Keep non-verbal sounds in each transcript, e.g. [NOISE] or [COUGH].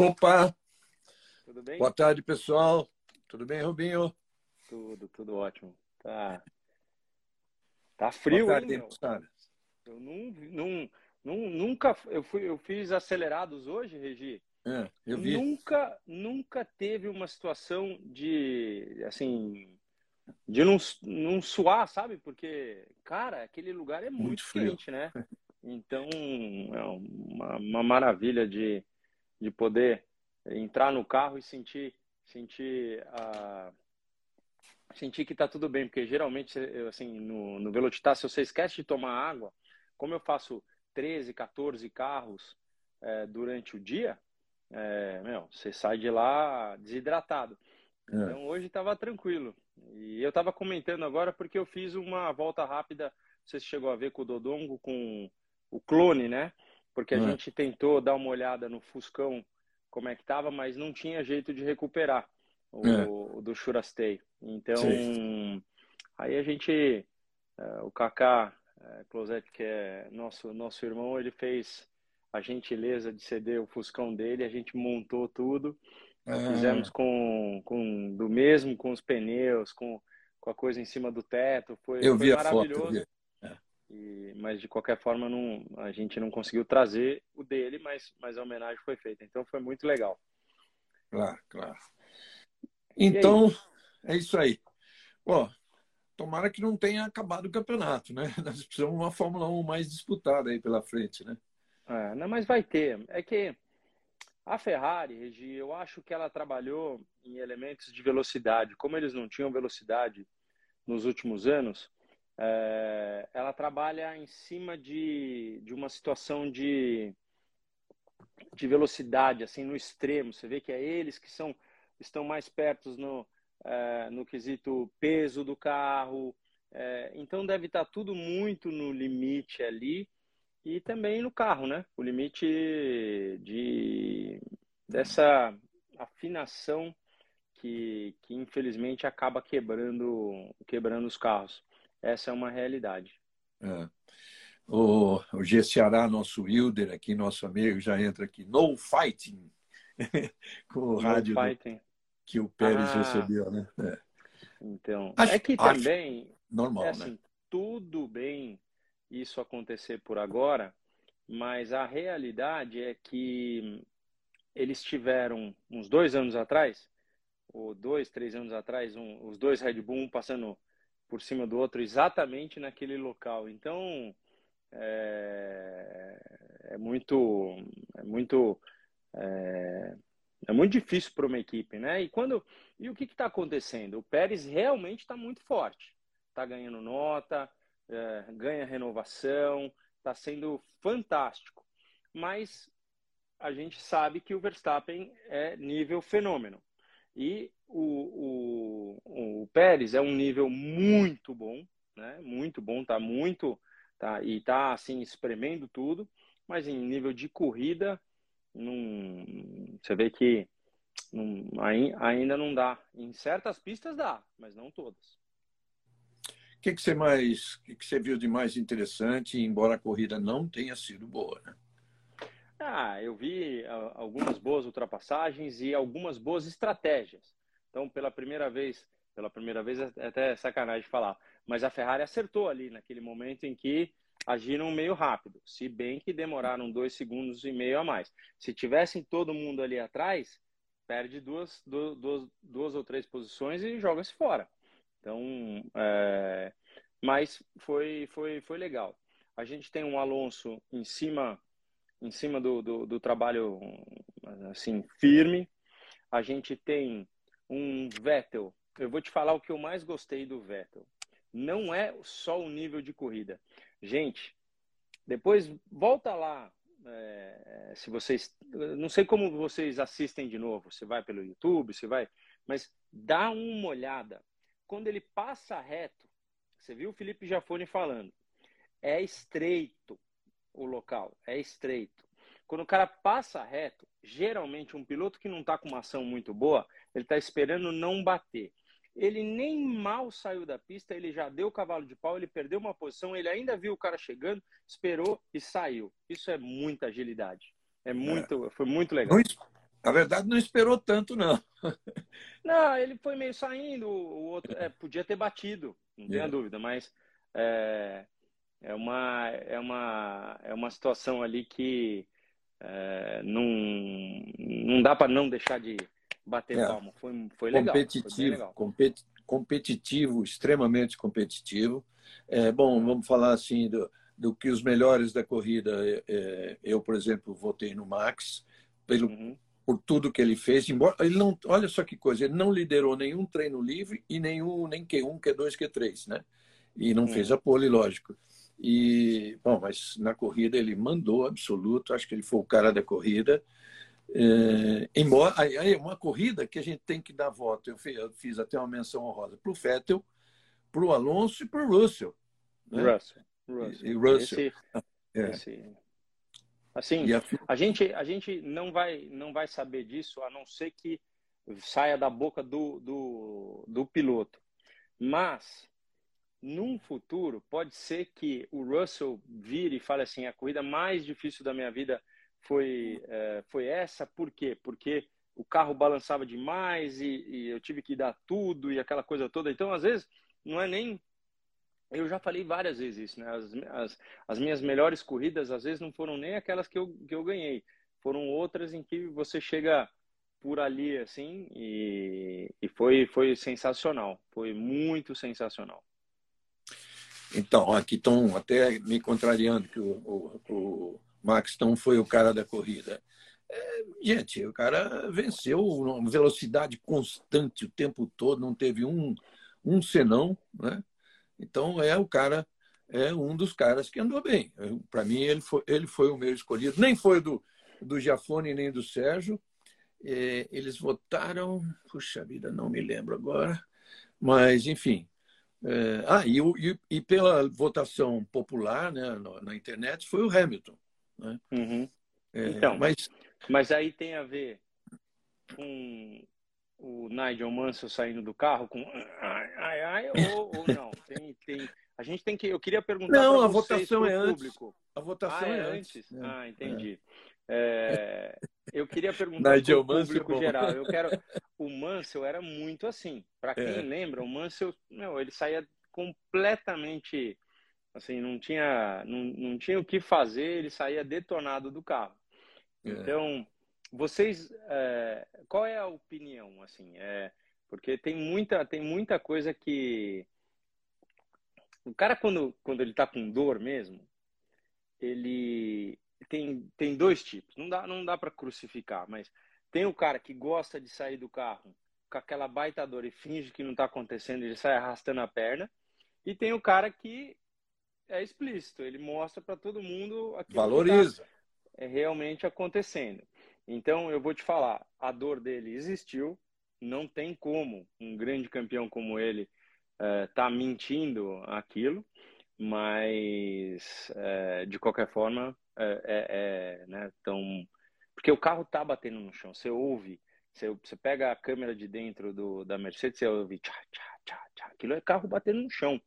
Opa! Tudo bem? Boa tarde, pessoal. Tudo bem, Rubinho? Tudo, tudo ótimo. Tá, tá frio, Boa tarde, hein. Eu não, não, não, nunca, eu fui, eu fiz acelerados hoje, Regi. É, eu vi. Nunca, nunca teve uma situação de, assim, de não, não suar, sabe? Porque, cara, aquele lugar é muito, Muito frio. quente, né? Então, é uma, uma maravilha de, de poder entrar no carro e sentir, sentir a sentir que tá tudo bem, porque geralmente, assim, no, no Velocitar, se você esquece de tomar água, como eu faço 13, 14 carros é, durante o dia, é, meu, você sai de lá desidratado. É. Então hoje estava tranquilo. E eu estava comentando agora porque eu fiz uma volta rápida, não sei se chegou a ver com o Dodongo, com o clone, né? Porque a É. gente tentou dar uma olhada no Fuscão, como é que tava, mas não tinha jeito de recuperar o, É. o do Churastei. Então, Sim. aí a gente, eh, o Kaká eh, Closet, que é nosso, nosso irmão, ele fez a gentileza de ceder o Fuscão dele, a gente montou tudo, Ah, fizemos com, com do mesmo, com os pneus, com, com a coisa em cima do teto, foi, eu foi vi a foto. E, mas de qualquer forma não, a gente não conseguiu trazer o dele, mas, mas a homenagem foi feita. Então foi muito legal. Claro, claro. Então, é isso aí. Ó, tomara que não tenha acabado o campeonato, né? [LAUGHS] Nós precisamos de uma Fórmula 1 mais disputada aí pela frente, né? É, não, mas vai ter. É que a Ferrari, Regi, eu acho que ela trabalhou em elementos de velocidade. Como eles não tinham velocidade nos últimos anos, é, ela trabalha em cima de, de uma situação de, de velocidade, assim, no extremo. Você vê que é eles que são, estão mais perto no, é, no quesito peso do carro. É, então deve estar tudo muito no limite ali e também no carro, né? O limite de dessa afinação que, que infelizmente acaba quebrando quebrando os carros. Essa é uma realidade. É. O, o G. Ceará, nosso Wilder aqui, nosso amigo, já entra aqui. No fighting! [LAUGHS] Com o rádio No do- fighting. que o Pérez Ah. recebeu, né? É. Então, Acho- é que também Normal, é né? assim, tudo bem isso acontecer por agora, mas a realidade é que eles tiveram uns dois anos atrás, ou dois, três anos atrás, um- os dois Red Bull um passando por cima do outro exatamente naquele local. Então é, é muito, é muito, é, é muito difícil para uma equipe, né? E quando e o que está acontecendo? O Pérez realmente está muito forte, está ganhando nota, é, ganha renovação, está sendo fantástico. Mas a gente sabe que o Verstappen é nível fenômeno. E o, o, o Pérez é um nível muito bom, né? Muito bom, tá muito, tá e tá assim espremendo tudo, mas em nível de corrida, não, você vê que ai- ainda não dá. Em certas pistas dá, mas não todas. O que, que você mais, que, que você viu de mais interessante, embora a corrida não tenha sido boa, né? Ah, eu vi ah, algumas boas ultrapassagens e algumas boas estratégias. Então, pela primeira vez, pela primeira vez é até sacanagem falar, mas a Ferrari acertou ali naquele momento em que agiram meio rápido, se bem que demoraram dois segundos e meio a mais. Se tivessem todo mundo ali atrás, perde duas, du- duas, duas ou três posições e joga-se fora. Então, é, mas foi, foi, foi legal. A gente tem um Alonso em cima em cima do, do, do trabalho assim firme. A gente tem um Vettel. Eu vou te falar o que eu mais gostei do Vettel. Não é só o nível de corrida. Gente, depois volta lá. é, se vocês, não sei como vocês assistem de novo. Você vai pelo YouTube, você vai, mas dá uma olhada. Quando ele passa reto, você viu o Felipe Jafone falando, é estreito o local, é estreito. Quando o cara passa reto, geralmente um piloto que não está com uma ação muito boa, ele está esperando não bater. Ele nem mal saiu da pista, ele já deu o cavalo de pau, ele perdeu uma posição, ele ainda viu o cara chegando, esperou e saiu. Isso é muita agilidade. É muito, foi muito legal. Não, es- A verdade não esperou tanto, não. [LAUGHS] não, ele foi meio saindo, o outro é, podia ter batido, não tenha é. dúvida, mas é, é, uma, é, uma, é uma situação ali que é, não, não dá para não deixar de bater é. palma. Foi, foi legal. Competitivo, foi legal. Compet, competitivo, extremamente competitivo. É, bom, vamos falar assim do, do que os melhores da corrida. É, é, eu, por exemplo, votei no Max pelo, uhum. por tudo que ele fez. Embora ele não, olha só que coisa, ele não liderou nenhum treino livre e nenhum nem Q1, Q2, Q3, né? E não uhum. fez a pole, lógico. E bom, mas na corrida ele mandou absoluto. Acho que ele foi o cara da corrida. É, embora aí uma corrida que a gente tem que dar voto. Eu fiz, eu fiz até uma menção honrosa para o Vettel, para o Alonso e para o Russell. Né? Russell. Russell. E, Russell. Esse, [LAUGHS] é. esse... Assim, a... a... gente, a gente não, vai, não vai saber disso a não ser que saia da boca do, do, do piloto. Mas, num futuro, pode ser que o Russell vire e fale assim: a corrida mais difícil da minha vida foi, é, foi essa. Por quê? Porque o carro balançava demais e, e eu tive que dar tudo e aquela coisa toda. Então, às vezes, não é nem eu já falei várias vezes isso, né? As, as, as, minhas melhores corridas, às vezes, não foram nem aquelas que eu, que eu ganhei. Foram outras em que você chega por ali, assim, e, e foi, foi sensacional. Foi muito sensacional. Então, aqui estão até me contrariando que o, o, o Max foi o cara da corrida. É, gente, o cara venceu uma velocidade constante o tempo todo, não teve um, um senão, né? Então é o cara, é um dos caras que andou bem. Para mim ele foi, ele foi o meu escolhido. Nem foi do do Giafone nem do Sérgio. É, eles votaram, puxa vida, não me lembro agora, mas enfim. É, ah, e, e, e, pela votação popular né, na, internet foi o Hamilton. Né? Uhum. É, então, mas... mas aí tem a ver com o Nigel Mansell saindo do carro com ai, ai, ai ou, ou não? [LAUGHS] Tem, tem, a gente tem que. Eu queria perguntar. Não, a votação é público. antes. A votação ah, é, é antes. É. Ah, entendi. É. eu queria perguntar para o público geral. Eu quero. O Mansell era muito assim. Para quem é. lembra, o Mansell, meu, ele saía completamente assim, não tinha, não, não tinha o que fazer, ele saía detonado do carro. É. Então, vocês, é, qual é a opinião, assim? É, porque tem muita, tem muita coisa que o cara quando, quando ele tá com dor mesmo, ele tem, tem dois tipos. Não dá, não dá para crucificar, mas tem o cara que gosta de sair do carro com aquela baita dor e finge que não está acontecendo, ele sai arrastando a perna. E tem o cara que é explícito, ele mostra para todo mundo aquilo Valoriza. que tá é realmente acontecendo. Então, eu vou te falar, a dor dele existiu, não tem como um grande campeão como ele uh, tá mentindo aquilo, mas uh, de qualquer forma, é, é né, tão... porque o carro tá batendo no chão, você ouve, você, você pega a câmera de dentro do, da Mercedes, você ouve tchá, tchá, tchá, tchá, aquilo é carro batendo no chão,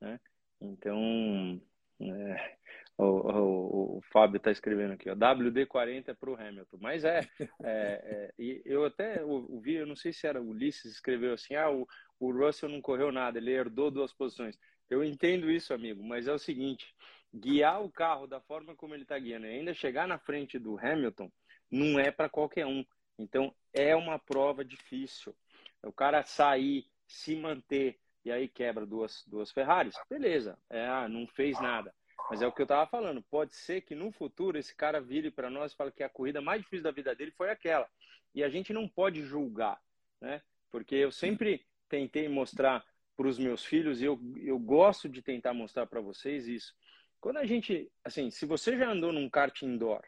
né? Então, é, o, o, o, Fábio está escrevendo aqui, ó, WD-40 para o Hamilton. Mas é, é, é, eu até ouvi, eu não sei se era Ulisses, escreveu assim, ah, o, o Russell não correu nada, ele herdou duas posições. Eu entendo isso, amigo, mas é o seguinte, guiar o carro da forma como ele está guiando e ainda chegar na frente do Hamilton não é para qualquer um. Então, é uma prova difícil. O cara sair, se manter, e aí quebra duas, duas Ferraris, beleza, é, ah, não fez nada. Mas é o que eu estava falando, pode ser que no futuro esse cara vire para nós e fale que a corrida mais difícil da vida dele foi aquela. E a gente não pode julgar, né? Porque eu sempre tentei mostrar para os meus filhos, e eu, eu gosto de tentar mostrar para vocês isso. Quando a gente, assim, se você já andou num kart indoor,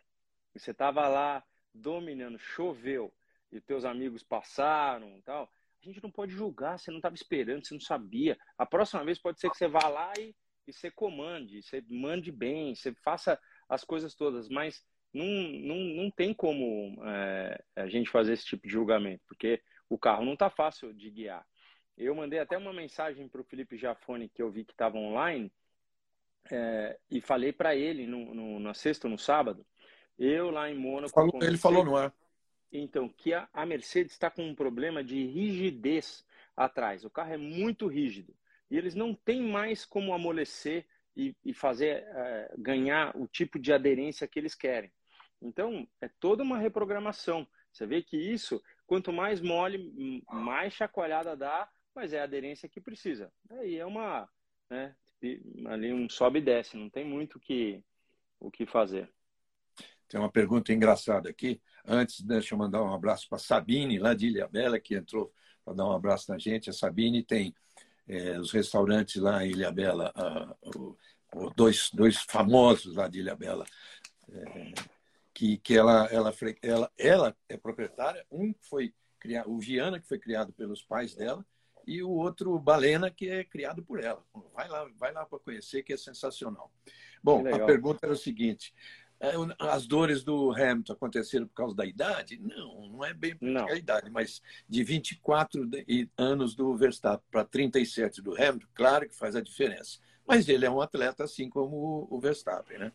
e você estava lá dominando, choveu, e teus amigos passaram tal, a gente não pode julgar, você não estava esperando, você não sabia. A próxima vez pode ser que você vá lá e, e você comande, você mande bem, você faça as coisas todas, mas não, não, não tem como é, a gente fazer esse tipo de julgamento, porque o carro não está fácil de guiar. Eu mandei até uma mensagem para o Felipe Jafone, que eu vi que estava online, é, e falei para ele no, no, na sexta ou no sábado, eu lá em Mônaco... Falou, ele falou no ar. então que a, a Mercedes está com um problema de rigidez atrás. O carro é muito rígido e eles não têm mais como amolecer e, e fazer é, ganhar o tipo de aderência que eles querem. Então é toda uma reprogramação. Você vê que isso, quanto mais mole, mais chacoalhada dá, mas é a aderência que precisa. Aí é uma, né, ali um sobe e desce, não tem muito que, o que fazer. Tem uma pergunta engraçada aqui. Antes, deixa eu mandar um abraço para Sabine, lá de Ilha Bela, que entrou para dar um abraço na gente. A Sabine tem é, os restaurantes lá em Ilha Bela, uh, o, dois, dois famosos lá de Ilha Bela, é, que, que ela, ela, ela, ela é proprietária. Um foi criado, o Viana, que foi criado pelos pais dela, e o outro Balena, que é criado por ela. Vai lá, vai lá para conhecer, que é sensacional. Bom, a pergunta era o seguinte: é, as dores do Hamilton aconteceram por causa da idade? Não, não é bem por causa da idade, mas de 24 anos do Verstappen para 37 do Hamilton, claro que faz a diferença. Mas ele é um atleta assim como o Verstappen, né?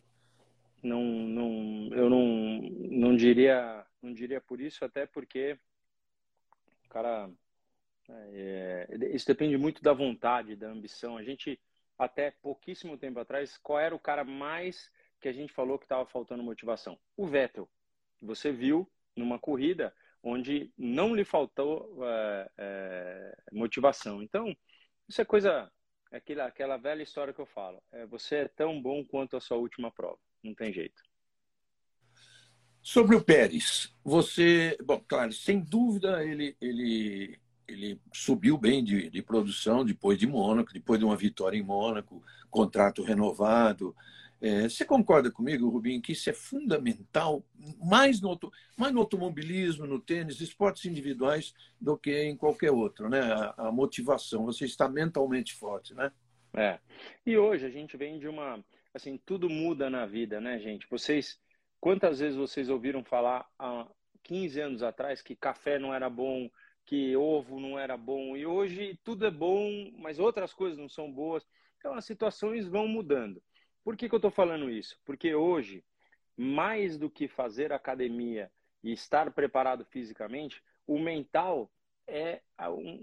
Não, não, eu não, não diria, não diria por isso, até porque o cara, é, isso depende muito da vontade, da ambição. A gente até pouquíssimo tempo atrás, qual era o cara mais que a gente falou que estava faltando motivação? O Vettel. Você viu numa corrida onde não lhe faltou é, é, motivação. Então, isso é coisa, é aquela, aquela velha história que eu falo. É, você é tão bom quanto a sua última prova. Não tem jeito. Sobre o Pérez, você, bom, claro, sem dúvida ele, ele, ele subiu bem de, de produção depois de Mônaco, depois de uma vitória em Mônaco, contrato renovado, é, você concorda comigo, Rubinho, que isso é fundamental, mais no, mais no automobilismo, no tênis, esportes individuais, do que em qualquer outro, né? A, a, motivação, você está mentalmente forte, né? É. E hoje a gente vem de uma, assim, tudo muda na vida, né, gente? Vocês, quantas vezes vocês ouviram falar há 15 anos atrás que café não era bom, que ovo não era bom, e hoje tudo é bom, mas outras coisas não são boas. Então as situações vão mudando. Por que, que eu estou falando isso? Porque hoje, mais do que fazer academia e estar preparado fisicamente, o mental é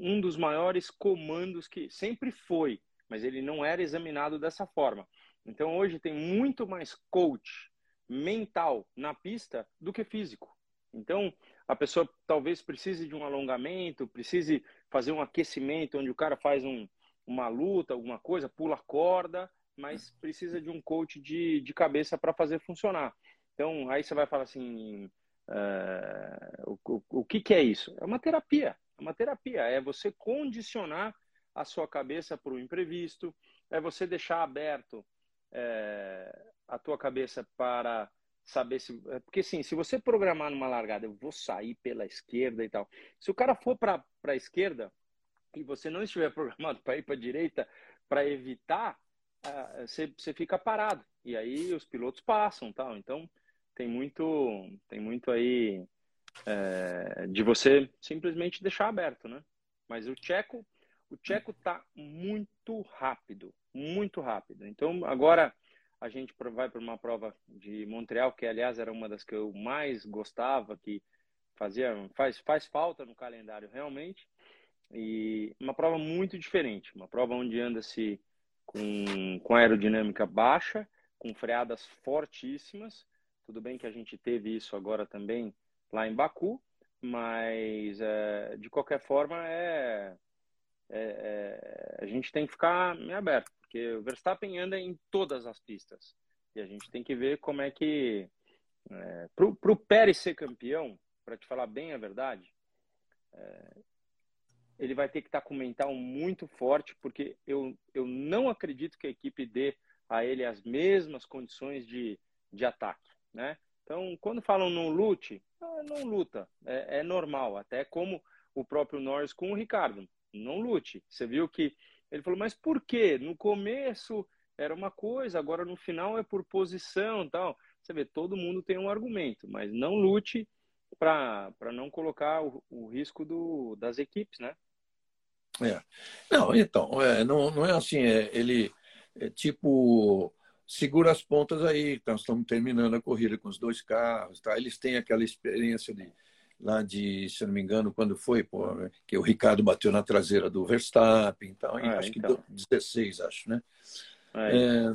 um dos maiores comandos que sempre foi, mas ele não era examinado dessa forma. Então hoje tem muito mais coach mental na pista do que físico. Então a pessoa talvez precise de um alongamento, precise fazer um aquecimento onde o cara faz um, uma luta, alguma coisa, pula corda mas precisa de um coach de, de cabeça para fazer funcionar. Então, aí você vai falar assim: uh, o, o, o que, que é isso? É uma terapia. É uma terapia. É você condicionar a sua cabeça para o imprevisto, é você deixar aberto é, a tua cabeça para saber se. É, porque, sim, se você programar numa largada, eu vou sair pela esquerda e tal. Se o cara for para a esquerda e você não estiver [LAUGHS] programado para ir para a direita, para evitar você, você fica parado. E aí os pilotos passam tal. Então tem muito, tem muito aí é, de você simplesmente deixar aberto, né? Mas o Checo, o Checo tá muito rápido, muito rápido. Então agora a gente vai para uma prova de Montreal, que aliás era uma das que eu mais gostava, que fazia faz, faz falta no calendário realmente. E uma prova muito diferente, uma prova onde anda-se com, com aerodinâmica baixa, com freadas fortíssimas. Tudo bem que a gente teve isso agora também lá em Baku, mas é, de qualquer forma é, é, é, a gente tem que ficar meio aberto, porque o Verstappen anda em todas as pistas e a gente tem que ver como é que é, para o Pérez ser campeão, para te falar bem a verdade, é, ele vai ter que estar tá com mental muito forte, porque eu, eu não acredito que a equipe dê a ele as mesmas condições de, de ataque, né? Então, quando falam não lute, ah, não luta, é, é normal, até como o próprio Norris com o Ricardo, não lute. Você viu que ele falou, mas por quê? No começo era uma coisa, agora no final é por posição tal. Você vê, todo mundo tem um argumento, mas não lute para não colocar o, o risco do, das equipes, né? É. Não, então, é, não, não é assim, é, ele é tipo, segura as pontas aí, nós estamos terminando a corrida com os dois carros, tá? eles têm aquela experiência de, lá de, se não me engano, quando foi, pô, que o Ricardo bateu na traseira do Verstappen, então, ah, acho então. que 16, acho, né? É, é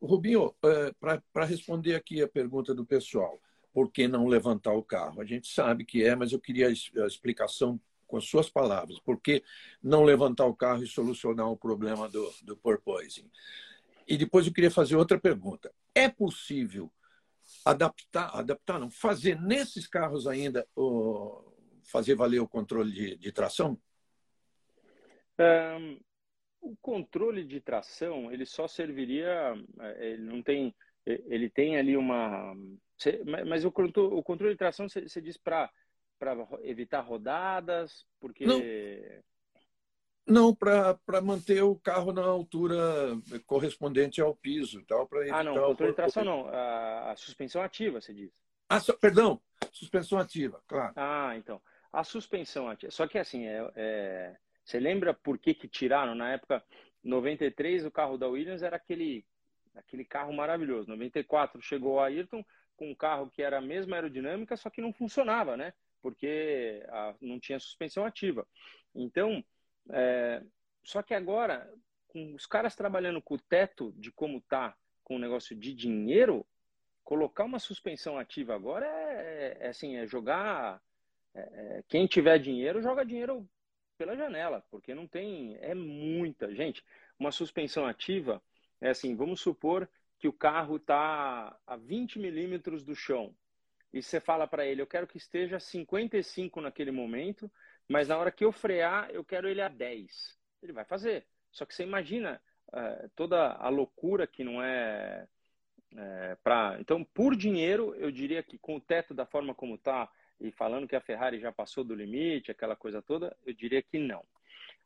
Rubinho, é, para responder aqui a pergunta do pessoal, por que não levantar o carro? A gente sabe que é, mas eu queria a explicação com as suas palavras. Por que não levantar o carro e solucionar o problema do, do porpoising? E depois eu queria fazer outra pergunta. É possível adaptar, adaptar não, fazer nesses carros ainda, o, fazer valer o controle de, de tração? Um, o controle de tração, ele só serviria, é, ele não tem, ele tem ali uma, mas o, o controle de tração, você diz para evitar rodadas, porque... Não. Não, para manter o carro na altura correspondente ao piso. Tal, ah, não, controle de tração não. A, a, suspensão ativa, você diz. Ah, so, perdão, suspensão ativa, claro. Ah, então. A suspensão ativa. Só que assim, é, é... você lembra por que, que tiraram? Na época 93, o carro da Williams era aquele, aquele carro maravilhoso. 94 chegou a Ayrton com um carro que era a mesma aerodinâmica, só que não funcionava, né? Porque a, não tinha suspensão ativa. Então, é, só que agora, com os caras trabalhando com o teto de como tá com o negócio de dinheiro, colocar uma suspensão ativa agora é, é assim, é jogar. É, é, quem tiver dinheiro, joga dinheiro pela janela, porque não tem. É muita. Gente, uma suspensão ativa é assim, vamos supor que o carro está a 20 milímetros do chão. E você fala para ele, eu quero que esteja 55 naquele momento, mas na hora que eu frear, eu quero ele a 10. Ele vai fazer. Só que você imagina é, toda a loucura que não é, é para. Então, por dinheiro, eu diria que com o teto da forma como está, e falando que a Ferrari já passou do limite, aquela coisa toda, eu diria que não.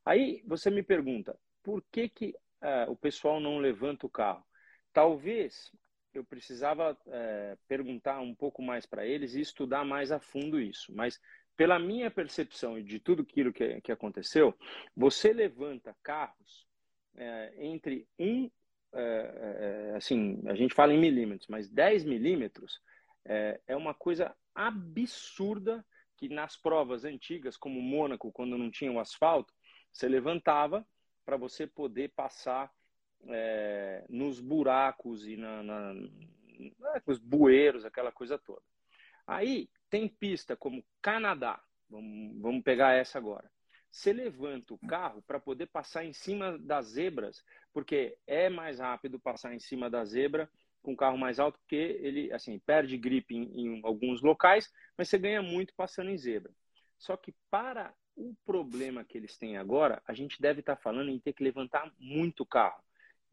Aí você me pergunta, por que, que é, o pessoal não levanta o carro? Talvez eu precisava é, perguntar um pouco mais para eles e estudar mais a fundo isso. Mas pela minha percepção e de tudo aquilo que, que aconteceu, você levanta carros é, entre um, é, é assim, a gente fala em milímetros, mas 10 milímetros é, é uma coisa absurda que nas provas antigas, como Mônaco, quando não tinha o asfalto, você levantava para você poder passar é, nos buracos e na, na, nos bueiros, aquela coisa toda. Aí tem pista como Canadá, vamos, pegar essa agora. Você levanta o carro para poder passar em cima das zebras, porque é mais rápido passar em cima da zebra com carro mais alto, porque ele assim perde grip em, em alguns locais, mas você ganha muito passando em zebra. Só que para o problema que eles têm agora, a gente deve estar tá falando em ter que levantar muito carro.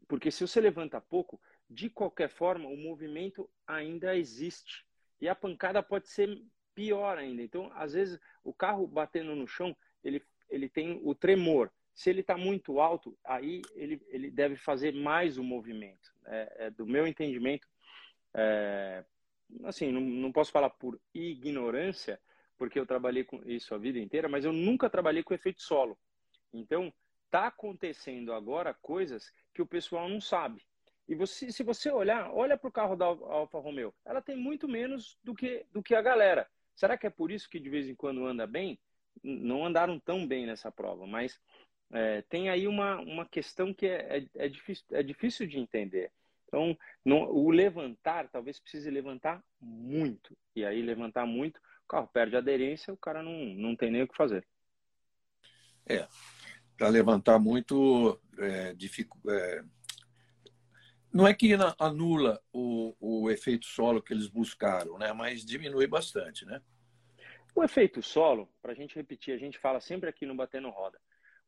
Porque se você levanta pouco, de qualquer forma, o movimento ainda existe. E a pancada pode ser pior ainda. Então, às vezes, o carro batendo no chão, ele, ele tem o tremor. Se ele está muito alto, aí ele, ele deve fazer mais o movimento. É, é do meu entendimento, é, assim, não, não posso falar por ignorância, porque eu trabalhei com isso a vida inteira, mas eu nunca trabalhei com efeito solo. Então, está acontecendo agora coisas que o pessoal não sabe. E você, se você olhar, olha para o carro da Alfa Romeo, ela tem muito menos do que, do que a galera. Será que é por isso que de vez em quando anda bem? Não andaram tão bem nessa prova, mas é, tem aí uma, uma questão que é, é, é, difícil, é difícil de entender. Então, o levantar, talvez precise levantar muito. E aí, levantar muito, o carro perde aderência, o cara não, não tem nem o que fazer. É, para levantar muito, é, é, não é que anula o, o efeito solo que eles buscaram, né? mas diminui bastante. Né? O efeito solo, para a gente repetir, a gente fala sempre aqui no Batendo Roda.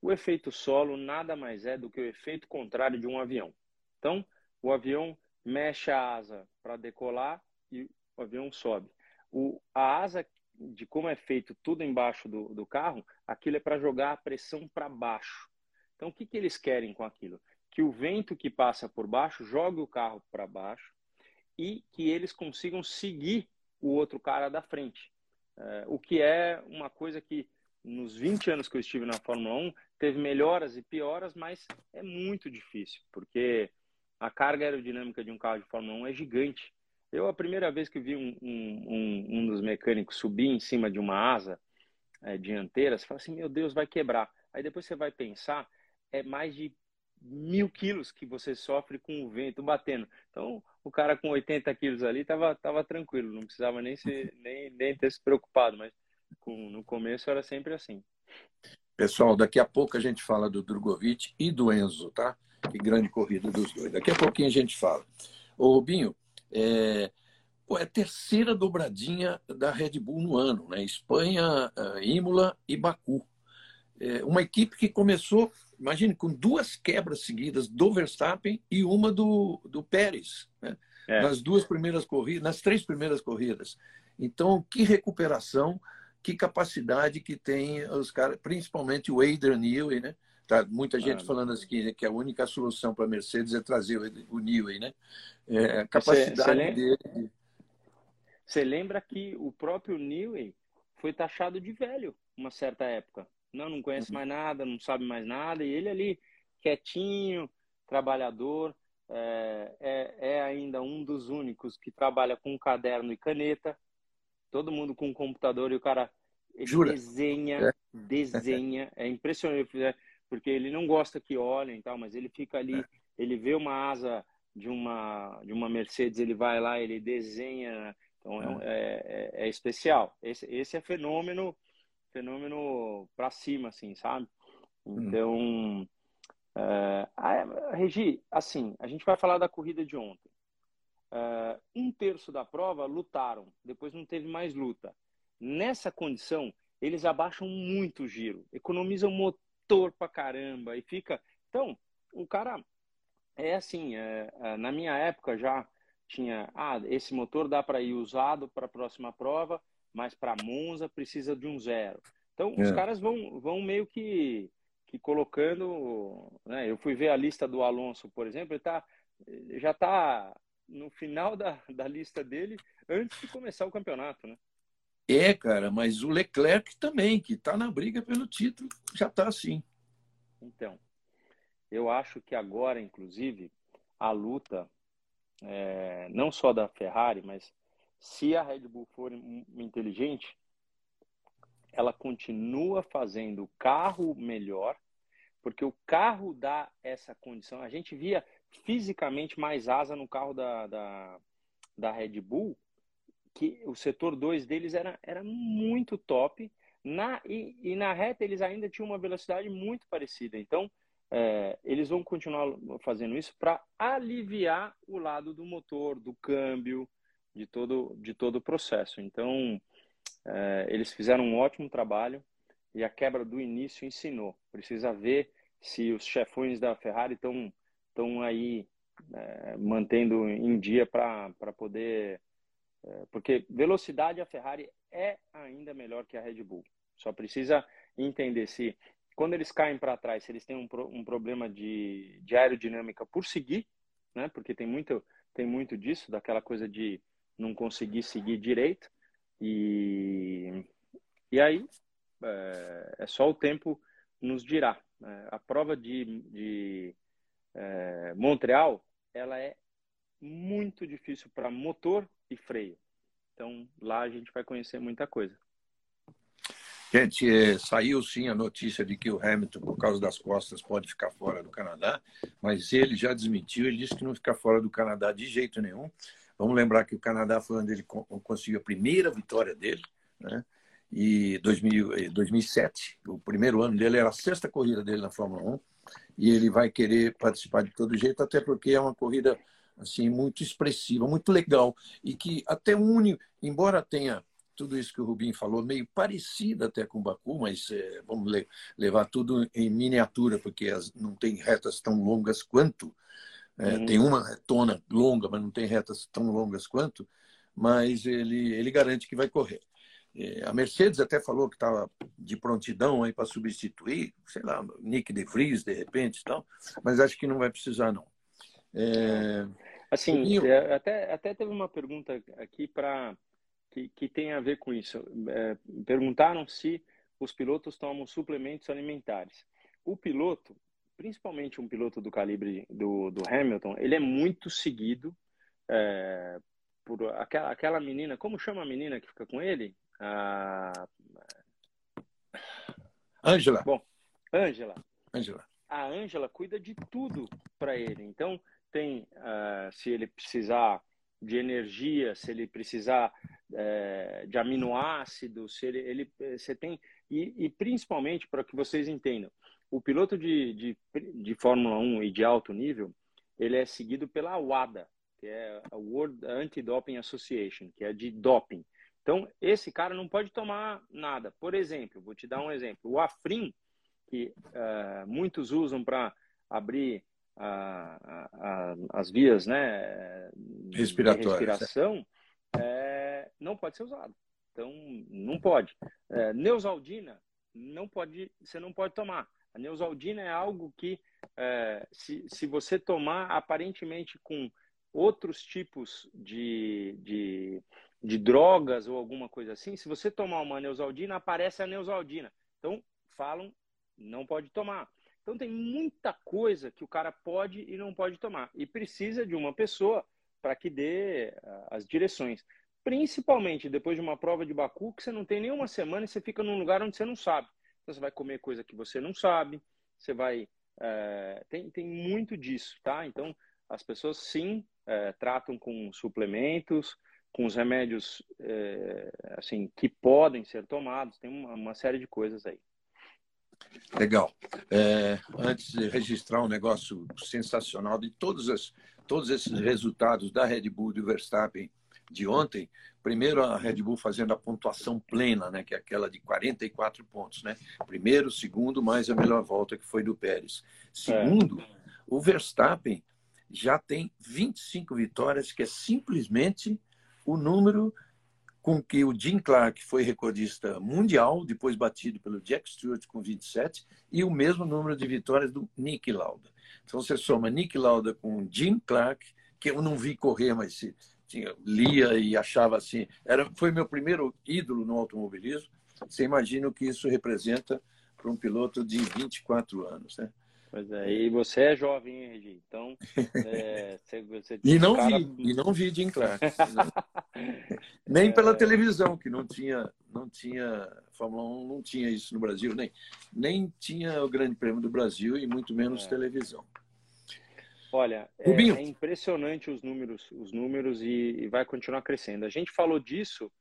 O efeito solo nada mais é do que o efeito contrário de um avião. Então, o avião mexe a asa para decolar e o avião sobe. O, a asa, de como é feito tudo embaixo do, do carro, aquilo é para jogar a pressão para baixo. Então, o que, que eles querem com aquilo? Que o vento que passa por baixo jogue o carro para baixo e que eles consigam seguir o outro cara da frente. É, o que é uma coisa que nos 20 anos que eu estive na Fórmula 1 teve melhoras e pioras, mas é muito difícil, porque a carga aerodinâmica de um carro de Fórmula 1 é gigante. Eu, a primeira vez que vi um, um, um dos mecânicos subir em cima de uma asa é, dianteira, você fala assim, meu Deus, vai quebrar. Aí depois você vai pensar, é mais de mil quilos que você sofre com o vento batendo. Então, o cara com 80 quilos ali tava, tava tranquilo, não precisava nem, ser, nem, nem ter se preocupado, mas com, no começo era sempre assim. Pessoal, daqui a pouco a gente fala do Drogovic e do Enzo, tá? Que grande corrida dos dois. Daqui a pouquinho a gente fala. Ô, Rubinho, é, pô, é a terceira dobradinha da Red Bull no ano, né? Espanha, é, Imola e Baku. É uma equipe que começou, imagine, com duas quebras seguidas do Verstappen e uma do, do Pérez, né? É. nas duas primeiras corridas, nas três primeiras corridas. Então, que recuperação, que capacidade que tem os caras, principalmente o Adrian Newey, né? Tá muita gente ah, falando assim que a única solução para a Mercedes é trazer o, o Newey, né? É, a capacidade cê, cê lembra, dele. Você lembra que o próprio Newey foi taxado de velho uma certa época. Não, não conhece uhum. mais nada, não sabe mais nada, e ele ali, quietinho, trabalhador, é, é, é ainda um dos únicos que trabalha com caderno e caneta, todo mundo com computador e o cara desenha, é. desenha, é impressionante, né? porque ele não gosta que olhem tal, mas ele fica ali, é. ele vê uma asa de uma de uma Mercedes, ele vai lá, ele desenha, então é, é, é, é especial. Esse, esse é fenômeno fenômeno para cima, assim, sabe? Hum. Então, hum. uh, Regi, assim, a gente vai falar da corrida de ontem. Uh, um terço da prova lutaram, depois não teve mais luta. Nessa condição, eles abaixam muito o giro, economizam motor pra caramba e fica. Então, o cara é assim, é, é, na minha época já tinha, ah, esse motor dá para ir usado para a próxima prova, mas para Monza precisa de um zero. Então, é. os caras vão, vão meio que, que colocando. Né? Eu fui ver a lista do Alonso, por exemplo, ele tá, já está no final da, da lista dele antes de começar o campeonato. Né? É, cara, mas o Leclerc também, que está na briga pelo título, já está assim. Então, eu acho que agora, inclusive, a luta, é, não só da Ferrari, mas se a Red Bull for inteligente, ela continua fazendo o carro melhor, porque o carro dá essa condição. A gente via fisicamente mais asa no carro da, da, da Red Bull, que o setor 2 deles era, era muito top. Na, e, e, na reta eles ainda tinham uma velocidade muito parecida. Então, é, eles vão continuar fazendo isso para aliviar o lado do motor, do câmbio, de todo, de todo o processo. Então, é, eles fizeram um ótimo trabalho e a quebra do início ensinou. Precisa ver se os chefões da Ferrari estão estão aí é, mantendo em dia para poder. É, porque velocidade a Ferrari é ainda melhor que a Red Bull. Só precisa entender se quando eles caem para trás, se eles têm um, um problema de, de aerodinâmica por seguir, né? Porque tem muito tem muito disso, daquela coisa de não conseguir seguir direito. E, e aí é, é só o tempo nos dirá. Né? A prova de, de é, Montreal ela é muito difícil para motor e freio. Então lá a gente vai conhecer muita coisa. Gente, é, saiu sim a notícia de que o Hamilton, por causa das costas, pode ficar fora do Canadá, mas ele já desmentiu, ele disse que não fica fora do Canadá de jeito nenhum. Vamos lembrar que o Canadá foi onde ele conseguiu a primeira vitória dele, né? E 2000, 2007, o primeiro ano dele era a sexta corrida dele na Fórmula 1, e ele vai querer participar de todo jeito, até porque é uma corrida assim muito expressiva, muito legal e que até une, embora tenha tudo isso que o Rubinho falou, meio parecida até com o Baku, mas é, vamos le levar tudo em miniatura, porque as, não tem retas tão longas quanto. É, uhum. Tem uma retona longa, mas não tem retas tão longas quanto. Mas ele, ele garante que vai correr. É, a Mercedes até falou que estava de prontidão aí para substituir, sei lá, Nick De Vries, de repente, tal, mas acho que não vai precisar, não. É... Assim, é, até, até teve uma pergunta aqui para que, que tem a ver com isso. É, perguntaram se os pilotos tomam suplementos alimentares. O piloto, principalmente um piloto do calibre do, do Hamilton, ele é muito seguido é, por aquela, aquela menina, como chama a menina que fica com ele? Ângela. Bom, Ângela. Ângela. A Ângela cuida de tudo para ele. Então, tem, uh, se ele precisar de energia, se ele precisar uh, de aminoácidos, se ele, ele você tem e, e principalmente para que vocês entendam, o piloto de, de, de Fórmula 1 e de alto nível, ele é seguido pela WADA, que é a World Anti-Doping Association, que é de doping. Então, esse cara não pode tomar nada. Por exemplo, vou te dar um exemplo. O Afrin, que uh, muitos usam para abrir uh, uh, as vias né, respiratórias, de respiração, é, não pode ser usado. Então, não pode. É, Neusaldina, não pode, você não pode tomar. A Neusaldina é algo que, é, se, se você tomar aparentemente com outros tipos de, de, de, drogas ou alguma coisa assim, se você tomar uma neusaldina, aparece a neusaldina. Então, falam, não pode tomar. Então, tem muita coisa que o cara pode e não pode tomar. E precisa de uma pessoa para que dê as direções. Principalmente depois de uma prova de Baku, que você não tem nenhuma semana e você fica num lugar onde você não sabe. Então, você vai comer coisa que você não sabe, você vai. É, tem, tem muito disso, tá? Então, as pessoas sim é, tratam com suplementos, com os remédios é, assim que podem ser tomados, tem uma, uma série de coisas aí. Legal. É, antes de registrar um negócio sensacional de todos, as, todos esses resultados da Red Bull do Verstappen de ontem, primeiro a Red Bull fazendo a pontuação plena, né, que é aquela de 44 pontos, né? Primeiro, segundo, mais a melhor volta que foi do Pérez. Segundo, é. o Verstappen já tem 25 vitórias, que é simplesmente o número com que o Jim Clark foi recordista mundial, depois batido pelo Jack Stewart com 27, e o mesmo número de vitórias do Nick Lauda. Então você soma Nick Lauda com Jim Clark, que eu não vi correr, mas tinha, lia e achava assim, era, foi meu primeiro ídolo no automobilismo. Você imagina o que isso representa para um piloto de 24 anos, né? Pois é, e você é jovem, hein, Regi? Então, [LAUGHS] é, você, você e não cara... vi, e não vi Jim Clark. [LAUGHS] nem é... pela televisão, que não tinha, não tinha, Fórmula 1 não tinha isso no Brasil, nem, nem tinha o Grande Prêmio do Brasil e muito menos é. televisão. Olha, é, é, impressionante os números, os números e, e, vai continuar crescendo. A gente falou disso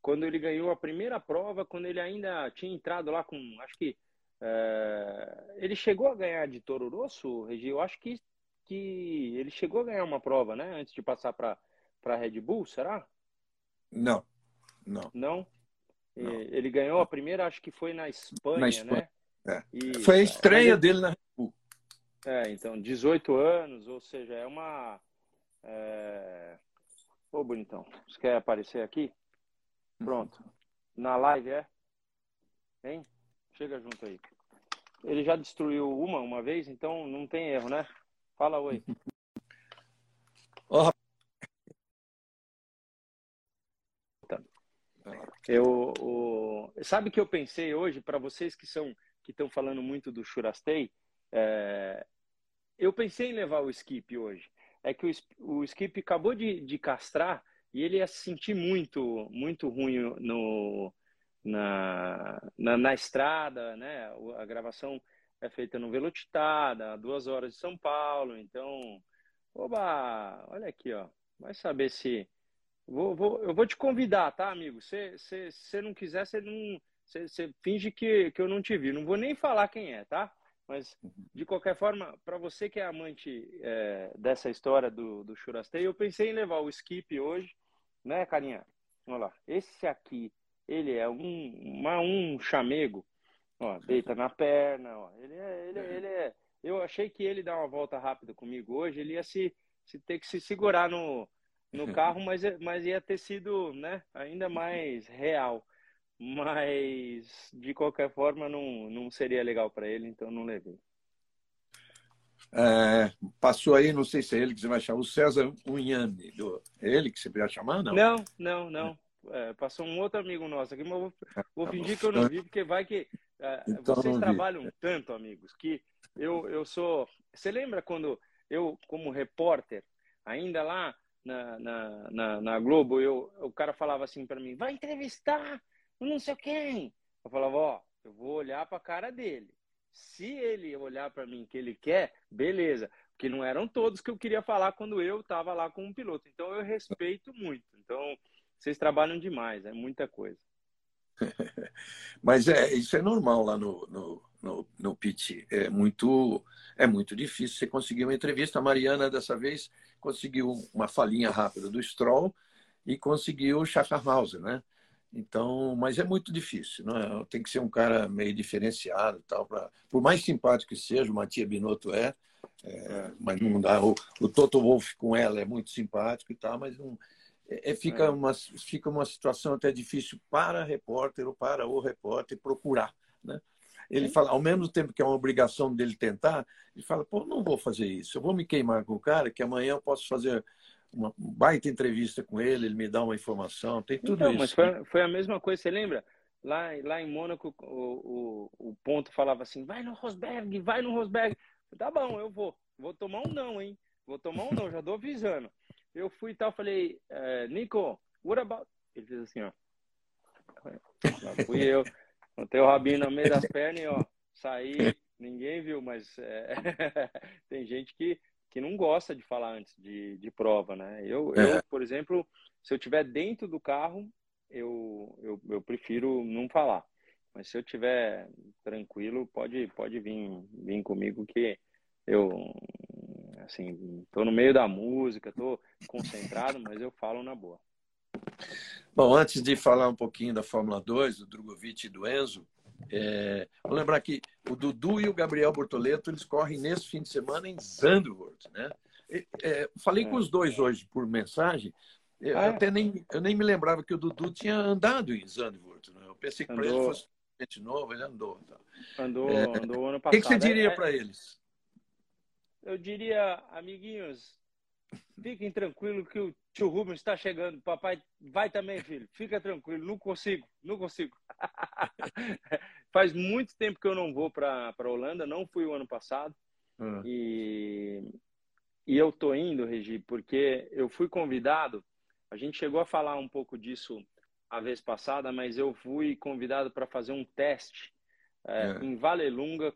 quando ele ganhou a primeira prova, quando ele ainda tinha entrado lá com, acho que é, ele chegou a ganhar de Toro Rosso, Regi? Eu acho que, que ele chegou a ganhar uma prova, né? Antes de passar para a Red Bull, será? Não, não. Não? não. Ele ganhou a primeira, acho que foi na Espanha, na Espanha. né? É. E, foi a estreia dele na. É, então, 18 anos, ou seja, é uma. É... Ô, bonitão, você quer aparecer aqui? Pronto. Na live, é? Hein? Chega junto aí. Ele já destruiu uma uma vez, então não tem erro, né? Fala oi. [LAUGHS] Oh. Eu, o... sabe que eu pensei hoje para vocês que são que estão falando muito do Churastei, é... eu pensei em levar o Skip hoje. É que o, o Skip acabou de, de castrar e ele ia se sentir muito muito ruim no na, na, na, estrada, né? A gravação é feita no Velocitada, duas horas de São Paulo, então, oba, olha aqui, ó, vai saber se vou, vou, eu vou te convidar, tá, amigo? Se você não quiser, você não, você finge que, que eu não te vi. Não vou nem falar quem é, tá? Mas de qualquer forma, para você que é amante é, dessa história do, do Churastei, eu pensei em levar o Skip hoje, né, carinha? Olha lá, esse aqui ele é um, uma, um chamego, ó, deita na perna, ó. Ele é, ele, é, ele é. Eu achei que ele dar uma volta rápida comigo hoje, ele ia se, se ter que se segurar no, no [LAUGHS] carro, mas, mas ia ter sido, né, ainda mais real. Mas de qualquer forma não, não seria legal para ele, então não levei. É, passou aí, não sei se é ele que você vai chamar, o César Unhame. Do, é ele que você vai chamar? Não, não, não. não. É, passou um outro amigo nosso aqui, mas vou, vou fingir que eu não vi, porque vai que. É, então, vocês trabalham tanto, amigos, que eu, eu sou. Você lembra quando eu, como repórter, ainda lá na, na, na, na Globo, eu, o cara falava assim para mim, vai entrevistar não sei quem. Eu falava, ó, eu vou olhar para a cara dele. Se ele olhar para mim que ele quer, beleza. Porque não eram todos que eu queria falar quando eu estava lá com um piloto. Então eu respeito muito. Então vocês trabalham demais, é muita coisa. [LAUGHS] Mas é, isso é normal lá no, no, no, no PT. É muito, é muito difícil você conseguir uma entrevista. A Mariana, dessa vez, conseguiu uma falinha rápida do Stroll e conseguiu o Schaffhauser, né? Então, mas é muito difícil, não é? Tem que ser um cara meio diferenciado, tal, para por mais simpático que seja, o Matia Binotto é, é, mas não dá. O, o Toto Wolff com ela é muito simpático e tal, mas não, é, é, fica, é. Uma, fica uma situação até difícil para repórter ou para o repórter procurar, né? Ele fala, ao mesmo tempo que é uma obrigação dele tentar, ele fala, pô, não vou fazer isso, eu vou me queimar com o cara, que amanhã eu posso fazer uma baita entrevista com ele, ele me dá uma informação, tem tudo então, isso. Mas foi, foi, a mesma coisa, você lembra? Lá, lá em Mônaco, o, o, o ponto falava assim, vai no Rosberg, vai no Rosberg. Tá bom, eu vou. Vou tomar um não, hein? Vou tomar um não, já tô avisando. Eu fui e tal, falei, é, Nico, what about... Ele fez assim, ó. Lá fui eu, botei o rabinho no meio das pernas e, ó, saí, ninguém viu, mas é... [LAUGHS] tem gente que, que não gosta de falar antes de, de prova, né? Eu, é. eu, por exemplo, se eu estiver dentro do carro, eu, eu, eu prefiro não falar. Mas se eu estiver tranquilo, pode, pode vir, vir comigo que eu assim, tô no meio da música, tô concentrado, mas eu falo na boa. Bom, antes de falar um pouquinho da Fórmula 2, do Drogovic e do Enzo, é, vou lembrar que o Dudu e o Gabriel Bortoleto eles correm nesse fim de semana em Zandvoort, né? É, falei é. com os dois hoje por mensagem. Eu ah, é? até nem, eu nem me lembrava que o Dudu tinha andado em Zandvoort. Né? Eu pensei que para ele fosse gente novo, ele andou. Tá? Andou, andou ano passado. O que, você diria é, para eles? eu diria, amiguinhos, fiquem tranquilos que o tio Rubens está chegando. Papai vai também, filho. Fica tranquilo. Não consigo, não consigo. [LAUGHS] Faz muito tempo que eu não vou para a Holanda. Não fui o ano passado. Uhum. E, e eu tô indo, Regi, porque eu fui convidado. A gente chegou a falar um pouco disso a vez passada, mas eu fui convidado para fazer um teste é, é. em Valelunga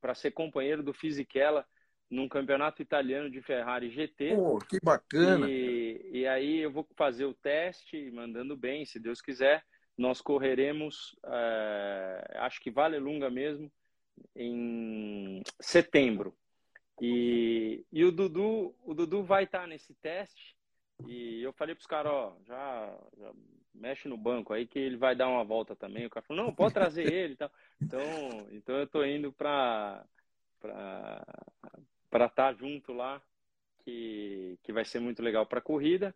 para ser companheiro do Fisichella num campeonato italiano de Ferrari GT. Oh, que bacana! E, e aí eu vou fazer o teste, mandando bem, se Deus quiser. Nós correremos, é, acho que vale lunga mesmo, em setembro. E, e o Dudu, o Dudu vai estar nesse teste. E eu falei para os caras, ó, já, já, mexe no banco aí que ele vai dar uma volta também. O cara falou, não, pode trazer [LAUGHS] ele, então, então, então eu tô indo para para estar tá junto lá, que, que vai ser muito legal para a corrida.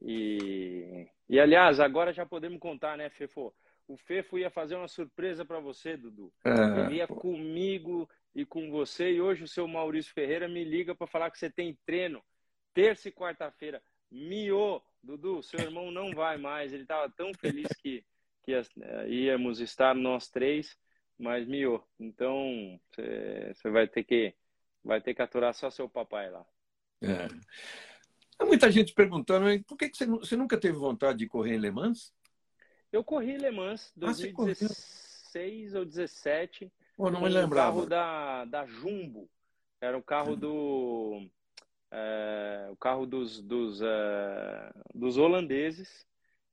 E, e, aliás, agora já podemos contar, né, Fefo? O Fefo ia fazer uma surpresa para você, Dudu. É, Ele ia pô. comigo e com você. E hoje o seu Maurício Ferreira me liga para falar que você tem treino terça e quarta-feira. Miô, Dudu, seu irmão não vai mais. Ele estava tão feliz que, que íamos estar nós três, mas miô. Então, você vai ter que Vai ter que aturar só seu papai lá. É. Há muita gente perguntando, por que, que você, você nunca teve vontade de correr em Le Mans? Eu corri Le Mans 2016 ah, ou 2017. Oh, não me lembrava. O carro da, da Jumbo. Era o carro do. É, o carro dos, dos, é, dos holandeses.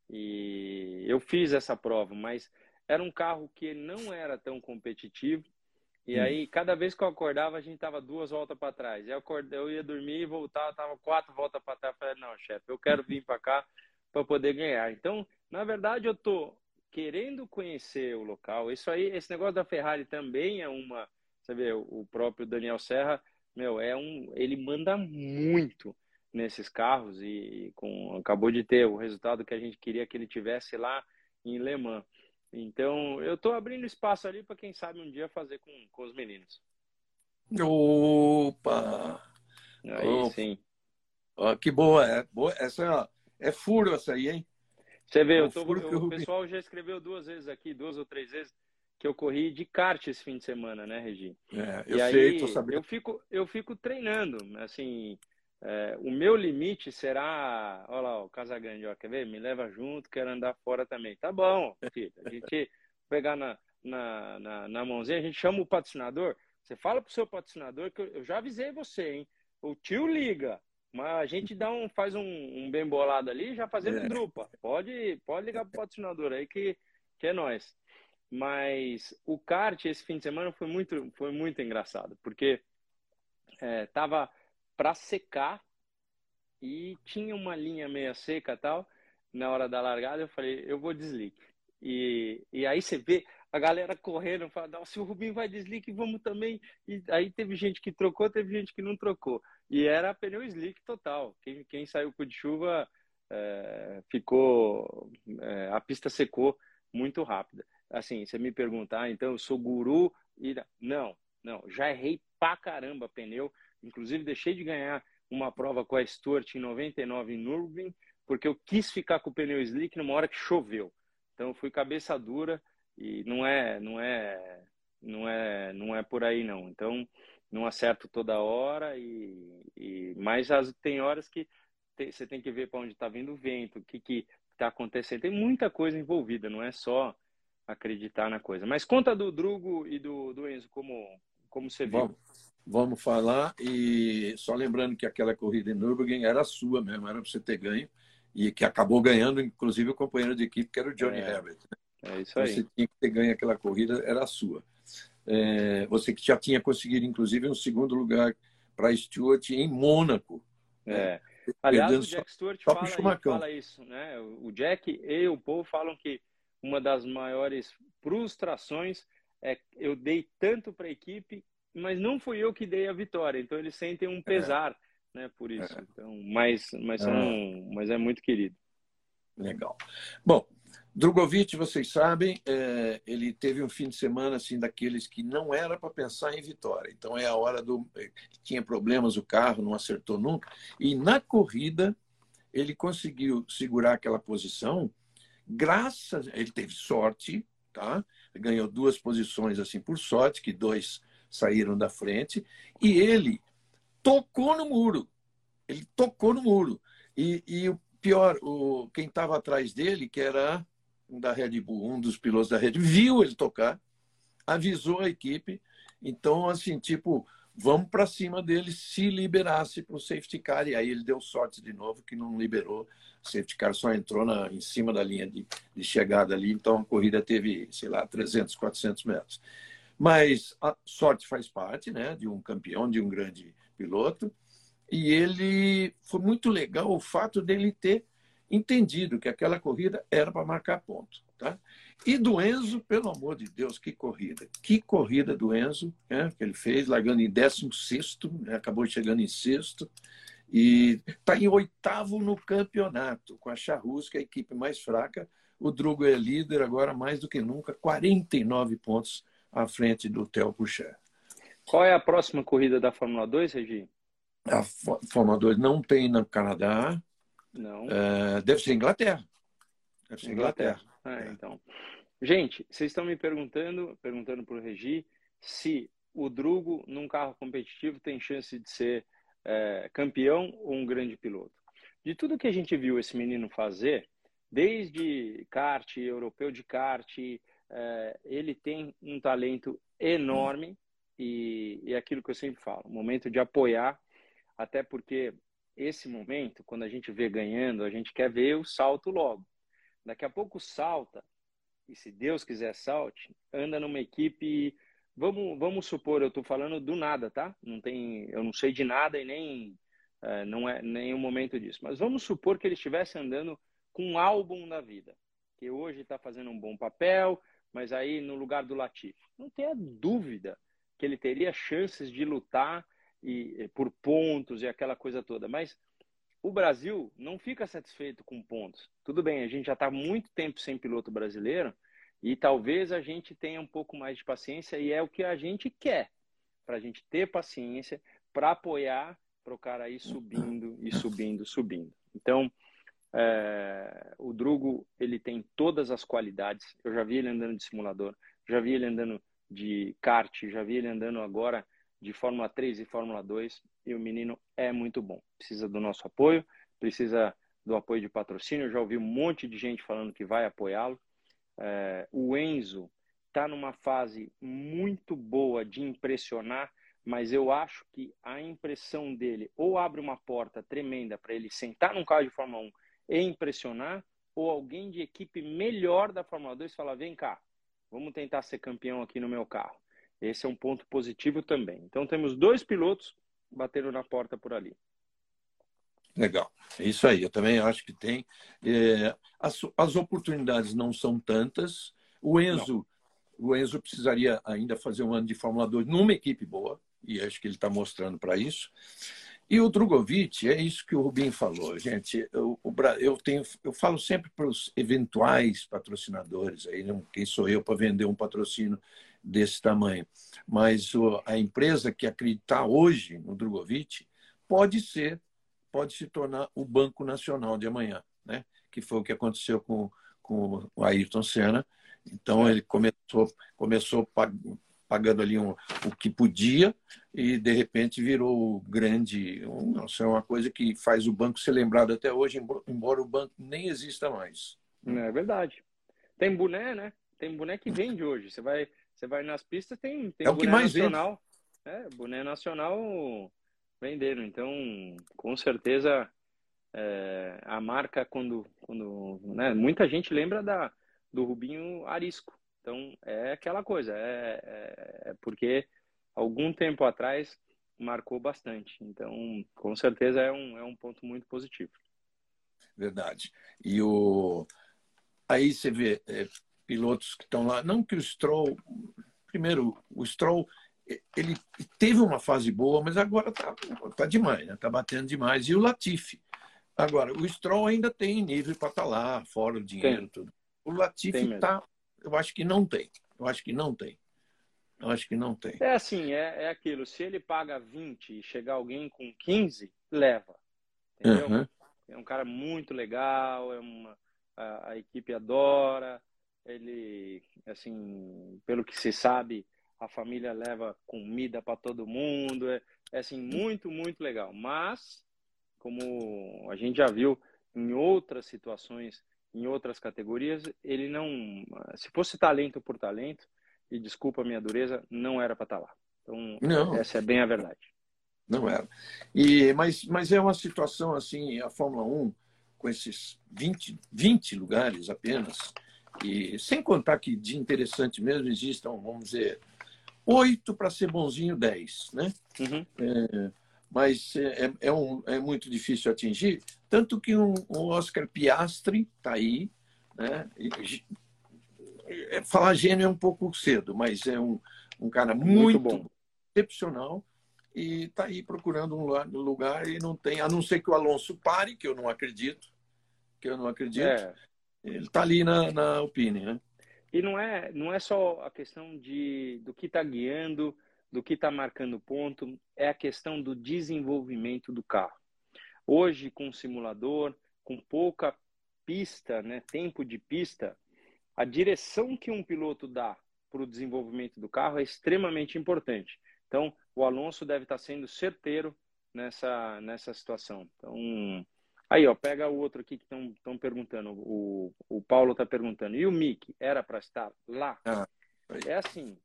E eu fiz essa prova, mas era um carro que não era tão competitivo. E hum. aí, cada vez que eu acordava, a gente tava duas voltas para trás. Eu, acordei, eu ia dormir e voltava, tava quatro voltas para trás. Eu falei, não, chefe, eu quero vir para cá para poder ganhar. Então, na verdade, eu tô querendo conhecer o local. Isso aí, esse negócio da Ferrari também é uma, sabe, o próprio Daniel Serra, meu, é um, ele manda muito nesses carros e com acabou de ter o resultado que a gente queria que ele tivesse lá em Le Mans. Então, eu estou abrindo espaço ali para quem sabe um dia fazer com, com os meninos. Opa! Aí Opa. sim. Ó, que boa, é boa. Essa é, é furo essa aí, hein? Você vê, é eu tô, eu, o pessoal já escreveu duas vezes aqui, duas ou três vezes, que eu corri de kart esse fim de semana, né, Regi? É, eu e sei, aí, tô sabendo. Eu fico, eu fico treinando, assim, É, o meu limite será, olha lá, o Casagrande, ó, quer ver? Me leva junto, quero andar fora também. Tá bom, filho. A gente [LAUGHS] pegar na, na, na, na mãozinha, a gente chama o patrocinador. Você fala pro seu patrocinador que eu, eu já avisei você, hein? O tio liga, mas a gente dá um, faz um, um bem bolado ali, já fazendo é. drupa. Pode, pode ligar pro patrocinador aí que, que é nós. Mas o kart esse fim de semana foi muito, foi muito engraçado, porque é, tava para secar e tinha uma linha meia seca tal. Na hora da largada eu falei, eu vou desligue. E, e aí você vê a galera correndo, fala, se o Rubinho vai desligue, vamos também. E aí teve gente que trocou, teve gente que não trocou. E era pneu slick total. Quem, quem saiu com de chuva é, ficou. É, a pista secou muito rápida. Assim, você me perguntar, ah, então eu sou guru e. Não, não. Já errei pra caramba pneu. Inclusive, deixei de ganhar uma prova com a Stuart em 99 em Nürburgring, porque eu quis ficar com o pneu slick numa hora que choveu. Então, fui cabeça dura e não é, não é, não é, não é por aí não. Então, não acerto toda hora e, e mas as, tem horas que você tem que ver para onde está vindo o vento, o que que está acontecendo. Tem muita coisa envolvida, não é só acreditar na coisa. Mas conta do Drugo e do, do Enzo como como você viu. Vamos, vamos falar e só lembrando que aquela corrida em Nürburgring era sua mesmo, era para você ter ganho e que acabou ganhando, inclusive o companheiro de equipe que era o Johnny é, Herbert. Né? É isso aí. Você tinha que ter ganho aquela corrida, era sua. É, você que já tinha conseguido, inclusive, um segundo lugar para Stuart em Mônaco. Né? É. Aliás, o Jack Stewart fala, fala, isso, né? O Jack e o Paul falam que uma das maiores frustrações é eu dei tanto para a equipe, mas não fui eu que dei a vitória. Então eles sentem um é. pesar, é. né? Por isso. É. Então, mas, mas, são, é. mas é muito querido. Legal. Bom, Drogovic, vocês sabem, é, ele teve um fim de semana assim daqueles que não era para pensar em vitória. Então é a hora do é, tinha problemas o carro, não acertou nunca. E na corrida ele conseguiu segurar aquela posição. Graças, ele teve sorte, tá? Ganhou duas posições assim por sorte, que dois saíram da frente e ele tocou no muro. Ele tocou no muro. E, e o pior, o, quem estava atrás dele, que era da Red Bull, um dos pilotos da Red Bull, viu ele tocar, avisou a equipe. Então, assim, tipo, vamos para cima dele se liberasse para o safety car. E aí ele deu sorte de novo que não liberou. O safety car só entrou na, em cima da linha de, de chegada ali. Então a corrida teve, sei lá, 300, 400 metros. Mas a sorte faz parte né, de um campeão, de um grande piloto. E ele foi muito legal o fato dele ter entendido que aquela corrida era para marcar ponto. Tá? E do Enzo, pelo amor de Deus, que corrida. Que corrida do Enzo, né, que ele fez, largando em 16, né, acabou chegando em sexto. E está em oitavo no campeonato, com a Charrus, que é a equipe mais fraca. O Drugo é líder agora mais do que nunca, 49 pontos à frente do Theo Pucher. Qual é a próxima corrida da Fórmula 2, Regi? A Fórmula 2 não tem no Canadá, não. Uh, deve ser Inglaterra. Deve ser Inglaterra. Inglaterra. É, então. Gente, vocês estão me perguntando, perguntando para o Regi, se o Drugo, num carro competitivo, tem chance de ser é, campeão ou um grande piloto. De tudo que a gente viu esse menino fazer, desde kart, europeu de kart, é, ele tem um talento enorme e, e é aquilo que eu sempre falo, momento de apoiar, até porque esse momento, quando a gente vê ganhando, a gente quer ver o salto logo. Daqui a pouco salta, e se Deus quiser salte, anda numa equipe. Vamos, vamos supor, eu estou falando do nada, tá? Não tem, eu não sei de nada e nem é, não é o momento disso. Mas vamos supor que ele estivesse andando com um álbum da vida, que hoje está fazendo um bom papel, mas aí no lugar do Latifi. Não tenha dúvida que ele teria chances de lutar e por pontos e aquela coisa toda. Mas o Brasil não fica satisfeito com pontos. Tudo bem, a gente já está muito tempo sem piloto brasileiro e talvez a gente tenha um pouco mais de paciência e é o que a gente quer, para a gente ter paciência para apoiar para o cara ir subindo e subindo, subindo. Então, é, o Drugo ele tem todas as qualidades. Eu já vi ele andando de simulador, já vi ele andando de kart, já vi ele andando agora de Fórmula 3 e Fórmula 2 e o menino é muito bom. Precisa do nosso apoio, precisa do apoio de patrocínio. Eu já ouvi um monte de gente falando que vai apoiá-lo. É, o Enzo está numa fase muito boa de impressionar, mas eu acho que a impressão dele ou abre uma porta tremenda para ele sentar num carro de Fórmula 1 e impressionar, ou alguém de equipe melhor da Fórmula 2 falar: vem cá, vamos tentar ser campeão aqui no meu carro. Esse é um ponto positivo também. Então temos dois pilotos batendo na porta por ali. Legal, é isso aí. Eu também acho que tem. É, as, as oportunidades não são tantas. O Enzo, o Enzo precisaria ainda fazer um ano de Fórmula 2 numa equipe boa, e acho que ele está mostrando para isso. E o Drogovic, é isso que o Rubinho falou, gente. Eu, eu, tenho, eu falo sempre para os eventuais patrocinadores, aí não, quem sou eu para vender um patrocínio desse tamanho. Mas a empresa que acreditar hoje no Drogovic pode ser, pode se tornar o Banco Nacional de amanhã, né? que foi o que aconteceu com, com o Ayrton Senna. Então ele começou, começou pagando ali um, o que podia e de repente virou grande. Um, nossa, é uma coisa que faz o banco ser lembrado até hoje, embora o banco nem exista mais. É verdade. Tem boné, né? Tem boné que vende hoje. Você vai, você vai nas pistas, tem, tem é o que mais nacional. Vende. É, boné nacional vendendo. Então, com certeza, é, a marca, quando. quando né? Muita gente lembra da, do Rubinho Arisco. Então, é aquela coisa, é, é, é, porque algum tempo atrás marcou bastante. Então, com certeza é um, é um ponto muito positivo. Verdade. E o... aí você vê é, pilotos que estão lá, não que o Stroll, primeiro, o Stroll, ele teve uma fase boa, mas agora tá, tá demais, né? Tá batendo demais. E o Latifi. Agora, o Stroll ainda tem nível para estar tá lá, fora o dinheiro, tem. tudo. O Latifi está eu acho que não tem. Eu acho que não tem. Eu acho que não tem. É assim, é, é aquilo. Se ele paga 20 e chegar alguém com 15, leva. Entendeu? Uhum. É um cara muito legal, é uma, a, a, equipe adora. Ele, assim, pelo que se sabe, a família leva comida para todo mundo. É, é, assim, muito, muito legal. Mas, como a gente já viu em outras situações em outras categorias, ele não. Se fosse talento por talento, e desculpa a minha dureza, não era para estar tá lá. Então, não. essa é bem a verdade. Não era. E, mas, mas é uma situação assim, a Fórmula 1, com esses 20, 20 lugares apenas, e sem contar que de interessante mesmo existam, vamos dizer, oito para ser bonzinho, dez, né? Uhum. É, mas é, é, é, um, é muito difícil atingir. Tanto que um, um Oscar Piastri está aí. Né? É, falar gênio é um pouco cedo, mas é um, um cara muito, muito excepcional e está aí procurando um lugar e não tem, a não ser que o Alonso pare, que eu não acredito, que eu não acredito. É. Ele está ali na, na Alpine, né? E não é, não é só a questão de, do que está guiando, do que está marcando ponto, é a questão do desenvolvimento do carro. Hoje, com simulador, com pouca pista, né, tempo de pista, a direção que um piloto dá para o desenvolvimento do carro é extremamente importante. Então, o Alonso deve estar tá sendo certeiro nessa, nessa situação. Então, aí, ó, pega o outro aqui que estão perguntando. O, o Paulo está perguntando. E o Mick era para estar lá? Ah, é assim,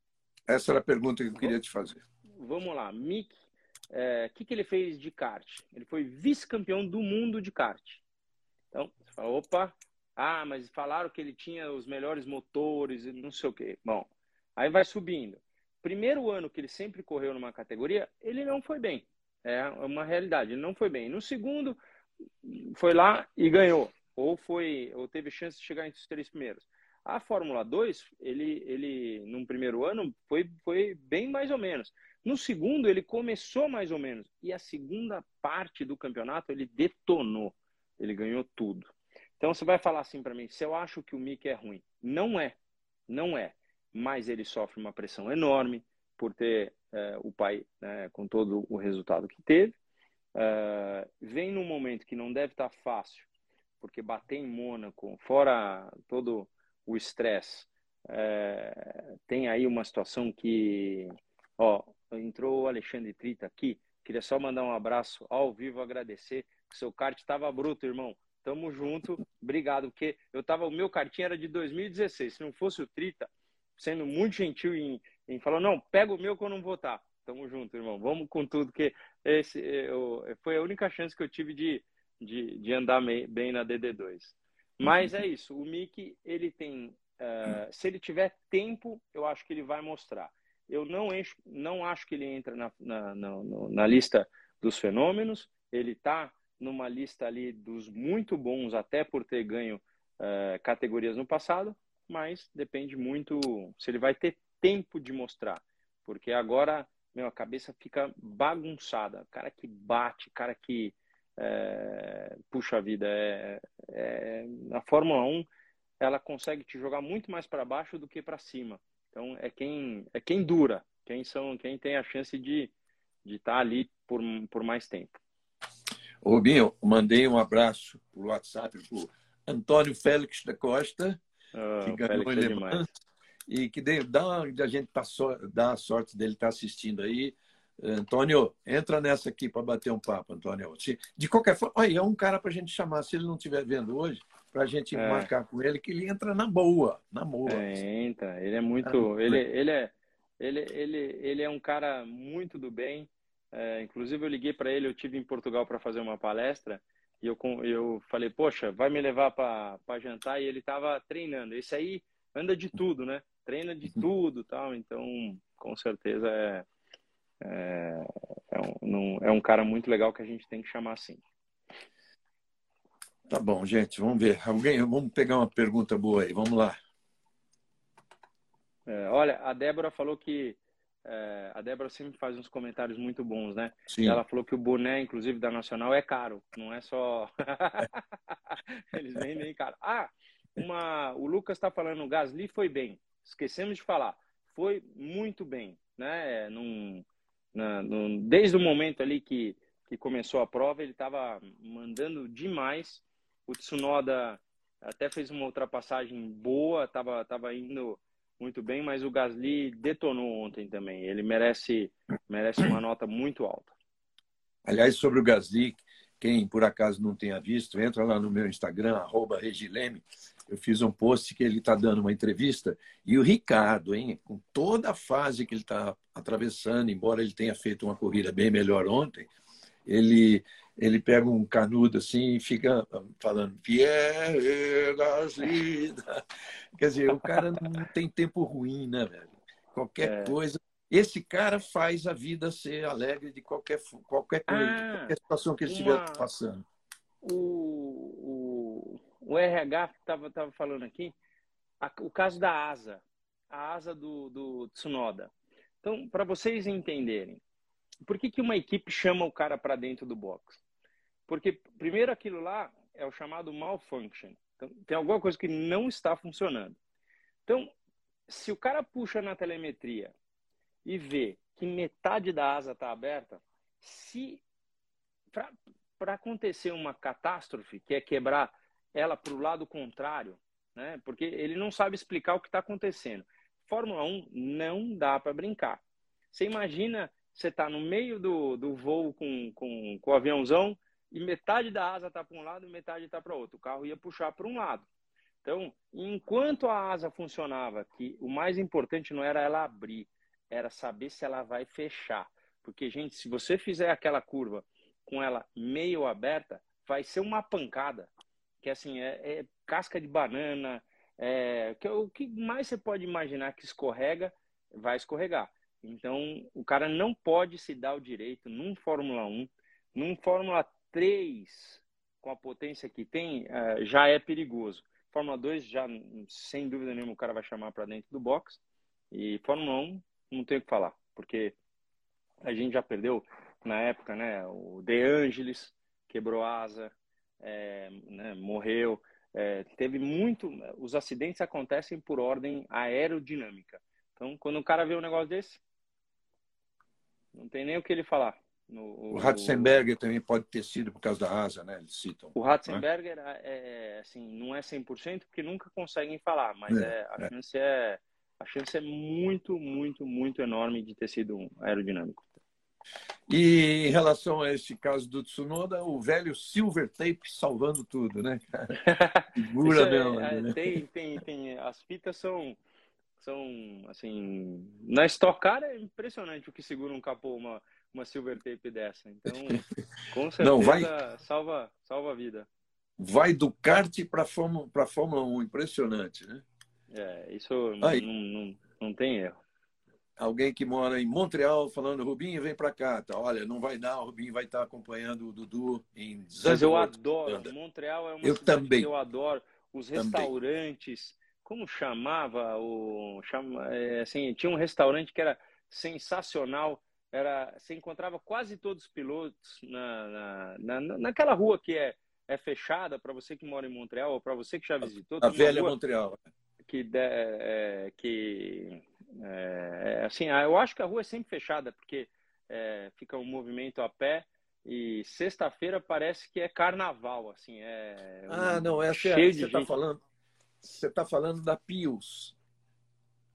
essa era a pergunta que eu queria te fazer. Vamos lá. Mick, o é, que, que ele fez de kart? Ele foi vice-campeão do mundo de kart. Então, você fala, opa, ah, mas falaram que ele tinha os melhores motores e não sei o quê. Bom, aí vai subindo. Primeiro ano que ele sempre correu numa categoria, ele não foi bem. É uma realidade, ele não foi bem. No segundo, foi lá e ganhou. Ou foi, ou teve chance de chegar entre os três primeiros. A Fórmula 2, ele, ele num primeiro ano foi, foi bem mais ou menos. No segundo, ele começou mais ou menos. E a segunda parte do campeonato, ele detonou. Ele ganhou tudo. Então você vai falar assim para mim: se eu acho que o Mick é ruim. Não é. Não é. Mas ele sofre uma pressão enorme por ter é, o pai né, com todo o resultado que teve. É, vem num momento que não deve estar tá fácil, porque bater em Mônaco, fora todo o estresse. É, tem aí uma situação que, ó, entrou o Alexandre Trita aqui. Queria só mandar um abraço ao vivo, agradecer. Seu kart estava bruto, irmão. Tamo junto. Obrigado, porque eu tava, o meu kartinho era de 2016. Se não fosse o Trita, sendo muito gentil em, em falar, não, pega o meu que eu não vou estar. Tamo junto, irmão. Vamos com tudo, que esse eu, foi a única chance que eu tive de, de, de andar bem na DD2. Mas é isso. O Mickey, ele tem. Uh, se ele tiver tempo, eu acho que ele vai mostrar. Eu não, encho, não acho que ele entra na, na, na, na lista dos fenômenos. Ele está numa lista ali dos muito bons, até por ter ganho uh, categorias no passado, mas depende muito se ele vai ter tempo de mostrar. Porque agora, meu, a cabeça fica bagunçada. Cara que bate, cara que. É, puxa vida, é, é, a Fórmula 1 ela consegue te jogar muito mais para baixo do que para cima. Então é quem é quem dura, quem são, quem tem a chance de de estar tá ali por, por mais tempo. Rubinho, mandei um abraço por WhatsApp para Antônio Félix da Costa, oh, que ganhou Félix é e que dê, dá a gente tá so, dá a sorte dele estar tá assistindo aí. Antônio, entra nessa aqui para bater um papo, Antônio. Se, de qualquer forma, olha, é um cara para a gente chamar, se ele não estiver vendo hoje, para a gente é. marcar com ele, que ele entra na boa, na boa. É, entra, ele é muito. É. Ele, ele, é, ele, ele, ele é um cara muito do bem. É, inclusive, eu liguei para ele, eu tive em Portugal para fazer uma palestra e eu, eu falei, poxa, vai me levar para jantar e ele estava treinando. Esse aí anda de tudo, né? Treina de tudo tal. Então, com certeza é, é, é, um, é um cara muito legal que a gente tem que chamar assim. Tá bom, gente, vamos ver. Alguém, vamos pegar uma pergunta boa aí, vamos lá. É, olha, a Débora falou que é, a Débora sempre faz uns comentários muito bons, né? Sim. Ela falou que o boné, inclusive, da Nacional é caro, não é só. [LAUGHS] [LAUGHS] Eles vendem caro. Ah, uma... o Lucas está falando, o Gasly foi bem. Esquecemos de falar. Foi muito bem, né? Num... Na... Num... Desde o momento ali que, que começou a prova, ele estava mandando demais. O Tsunoda até fez uma ultrapassagem boa, estava tava indo muito bem, mas o Gasly detonou ontem também. Ele merece, merece uma nota muito alta. Aliás, sobre o Gasly, quem por acaso não tenha visto, entra lá no meu Instagram, arroba Regileme. Eu fiz um post que ele está dando uma entrevista. E o Ricardo, hein, com toda a fase que ele está atravessando, embora ele tenha feito uma corrida bem melhor ontem, ele ele pega um canudo assim e fica falando Pierre Gasly. [LAUGHS] Quer dizer, o cara não tem tempo ruim, né, velho? Qualquer é. coisa. Esse cara faz a vida ser alegre de qualquer, qualquer coisa, ah, qualquer situação que ele estiver uma... passando. O, o, o RH estava tava falando aqui, a, o caso da asa, a asa do, do Tsunoda. Então, para vocês entenderem, por que, que uma equipe chama o cara para dentro do box? Porque, primeiro, aquilo lá é o chamado malfunction. Então, tem alguma coisa que não está funcionando. Então, se o cara puxa na telemetria e vê que metade da asa está aberta, se para acontecer uma catástrofe, que é quebrar ela para o lado contrário, né? porque ele não sabe explicar o que está acontecendo. Fórmula 1 não dá para brincar. Você imagina você está no meio do, do voo com, com, com o aviãozão e metade da asa está para um lado e metade está para outro. O carro ia puxar para um lado. Então, enquanto a asa funcionava, que o mais importante não era ela abrir, era saber se ela vai fechar. Porque, gente, se você fizer aquela curva com ela meio aberta, vai ser uma pancada. Que assim, é, é casca de banana, é, que, o que mais você pode imaginar que escorrega, vai escorregar. Então, o cara não pode se dar o direito num Fórmula 1, num Fórmula 3, com a potência que tem, eh, já é perigoso. Fórmula 2, já, sem dúvida nenhuma, o cara vai chamar para dentro do box. E Fórmula 1, não tem o que falar, porque a gente já perdeu na época, né? O De Angelis quebrou asa, é, né, morreu. É, teve muito. Os acidentes acontecem por ordem aerodinâmica. Então, quando o cara vê um negócio desse, não tem nem o que ele falar. No, o Ratzenberger também pode ter sido por causa da asa, né? Eles citam. O Ratzenberger é? é, assim, não é 100% porque nunca conseguem falar, mas é, é a é. chance é a chance é muito, muito, muito enorme de ter sido um aerodinâmico. E em relação a este caso do Tsunoda, o velho silver tape salvando tudo, né, cara? [LAUGHS] Segura mesmo. É, né? tem, tem, tem, as fitas são, são, assim, na Stock Car é impressionante o que segura um capô, uma, uma silver tape dessa. Então, com certeza, [LAUGHS] Não, vai... salva, salva a vida. Vai do kart para Fórmula, a Fórmula 1, impressionante, né? É, isso não, não, não tem erro alguém que mora em Montreal falando, Rubinho, vem para cá. Tá, olha, não vai dar, o Rubinho vai estar acompanhando o Dudu em Zandvoort. Mas eu adoro, Montreal é uma eu cidade também. que eu adoro. Os restaurantes, também. como chamava o... Chama, é, assim, tinha um restaurante que era sensacional, era, você encontrava quase todos os pilotos na, na, na naquela rua que é, é fechada para você que mora em Montreal ou para você que já visitou. A velha Montreal. Que, é, que é, é, assim, eu acho que a rua é sempre fechada, porque é, fica um movimento a pé e sexta-feira parece que é carnaval, assim, é Ah, não, essa é a, você está falando. Você está falando da Pius.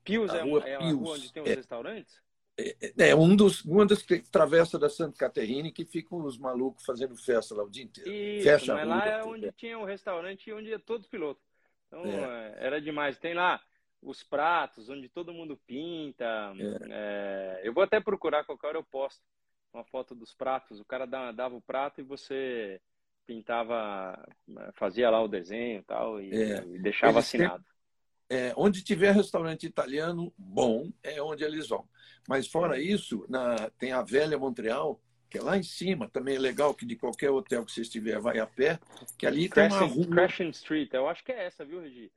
Pius é, rua é Pius. rua onde tem os é, restaurantes? É, é, é, um dos, uma das travessas da Santa Caterina que ficam os malucos fazendo festa lá o dia inteiro. Isso, Fecha mas lá é onde tinha o um restaurante e onde ia todos pilotos. Então, é. era demais. Tem lá os pratos, onde todo mundo pinta. É. É, eu vou até procurar qualquer hora eu posto uma foto dos pratos. O cara dava o prato e você pintava, fazia lá o desenho tal, e, é. e deixava eles assinado. É, onde tiver restaurante italiano bom, é onde eles vão. Mas fora isso, na, tem a velha Montreal, que é lá em cima, também é legal que de qualquer hotel que você estiver vai a pé, que ali tem uma rua... Crescent Street, eu acho que é essa, viu, Regi?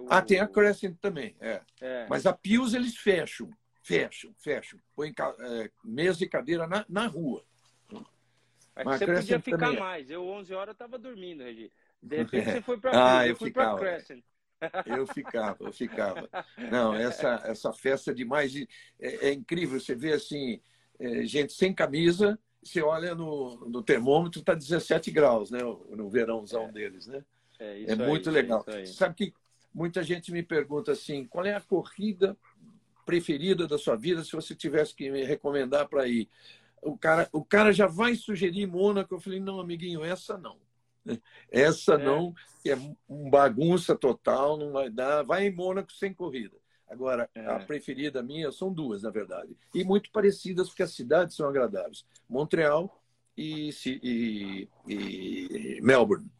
O, ah, tem a Crescent também, é. é. Mas a Pius eles fecham, fecham, fecham. Põem é, mesa e cadeira na, na rua. É Mas você podia ficar é. mais. Eu, 11 horas, estava dormindo, Regi. De [LAUGHS] repente você foi para a ah, eu, eu fui para Crescent. Eu ficava, eu ficava. [LAUGHS] Não, essa, essa festa demais. É, é incrível. Você vê assim, é, gente sem camisa, você olha no, no termômetro, está 17 graus, né? No verãozão é. deles, né? É, é muito aí, legal. Sabe que Muita gente me pergunta assim: qual é a corrida preferida da sua vida se você tivesse que me recomendar para ir? O cara, o cara já vai sugerir Mônaco. Eu falei: não, amiguinho, essa não. [LAUGHS] Essa é. não, que é um bagunça total, não vai dar. Vai em Mônaco sem corrida. Agora, é. a preferida minha são duas, na verdade. E muito parecidas, porque as cidades são agradáveis: Montreal e, e, e Melbourne.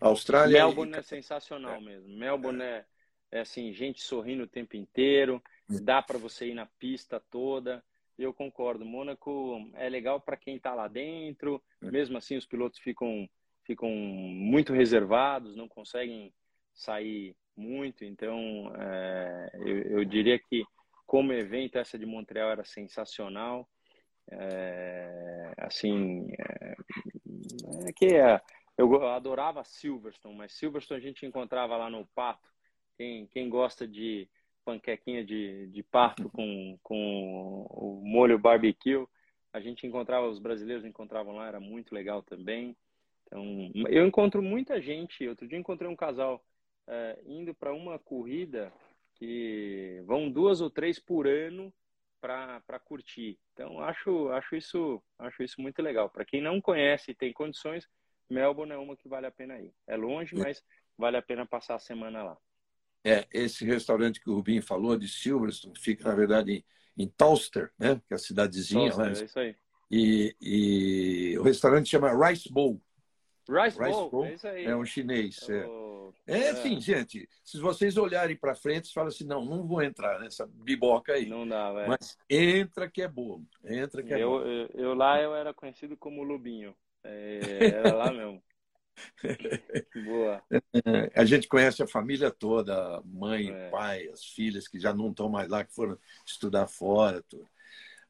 Austrália. Melbourne e... é sensacional é. mesmo. Melbourne é. é, assim, gente sorrindo o tempo inteiro, dá para você ir na pista toda. Eu concordo. Mônaco é legal para quem está lá dentro. É. Mesmo assim, os pilotos ficam ficam muito reservados, não conseguem sair muito. Então, é, eu, eu, diria que como evento essa de Montreal era sensacional. É, assim, é, é que é, eu adorava Silverstone, mas Silverstone a gente encontrava lá no Pato. Quem, quem gosta de panquequinha de, de pato com, com o molho barbecue, a gente encontrava, os brasileiros encontravam lá, era muito legal também. Então, eu encontro muita gente. Outro dia encontrei um casal é, indo para uma corrida que vão duas ou três por ano para curtir. Então, acho, acho, isso, acho isso muito legal. Para quem não conhece e tem condições, Melbourne é uma que vale a pena ir. É longe, é. mas vale a pena passar a semana lá. É, esse restaurante que o Rubinho falou, de Silverstone, fica, na verdade, em, em Towster, né? que é a cidadezinha Towster, lá. É isso aí. E, e o restaurante chama Rice Bowl. Rice, Rice Bowl, Bowl, é isso aí. É um chinês. É, oh, é assim, gente, se vocês olharem para frente, vocês falam assim, não, não vou entrar nessa biboca aí. Não dá, velho. Mas entra que é bom, entra que é eu, bom. Eu, eu lá eu era conhecido como Lubinho. É, era lá mesmo. [LAUGHS] Boa. A gente conhece a família toda, mãe, é. pai, as filhas que já não estão mais lá, que foram estudar fora. Tudo.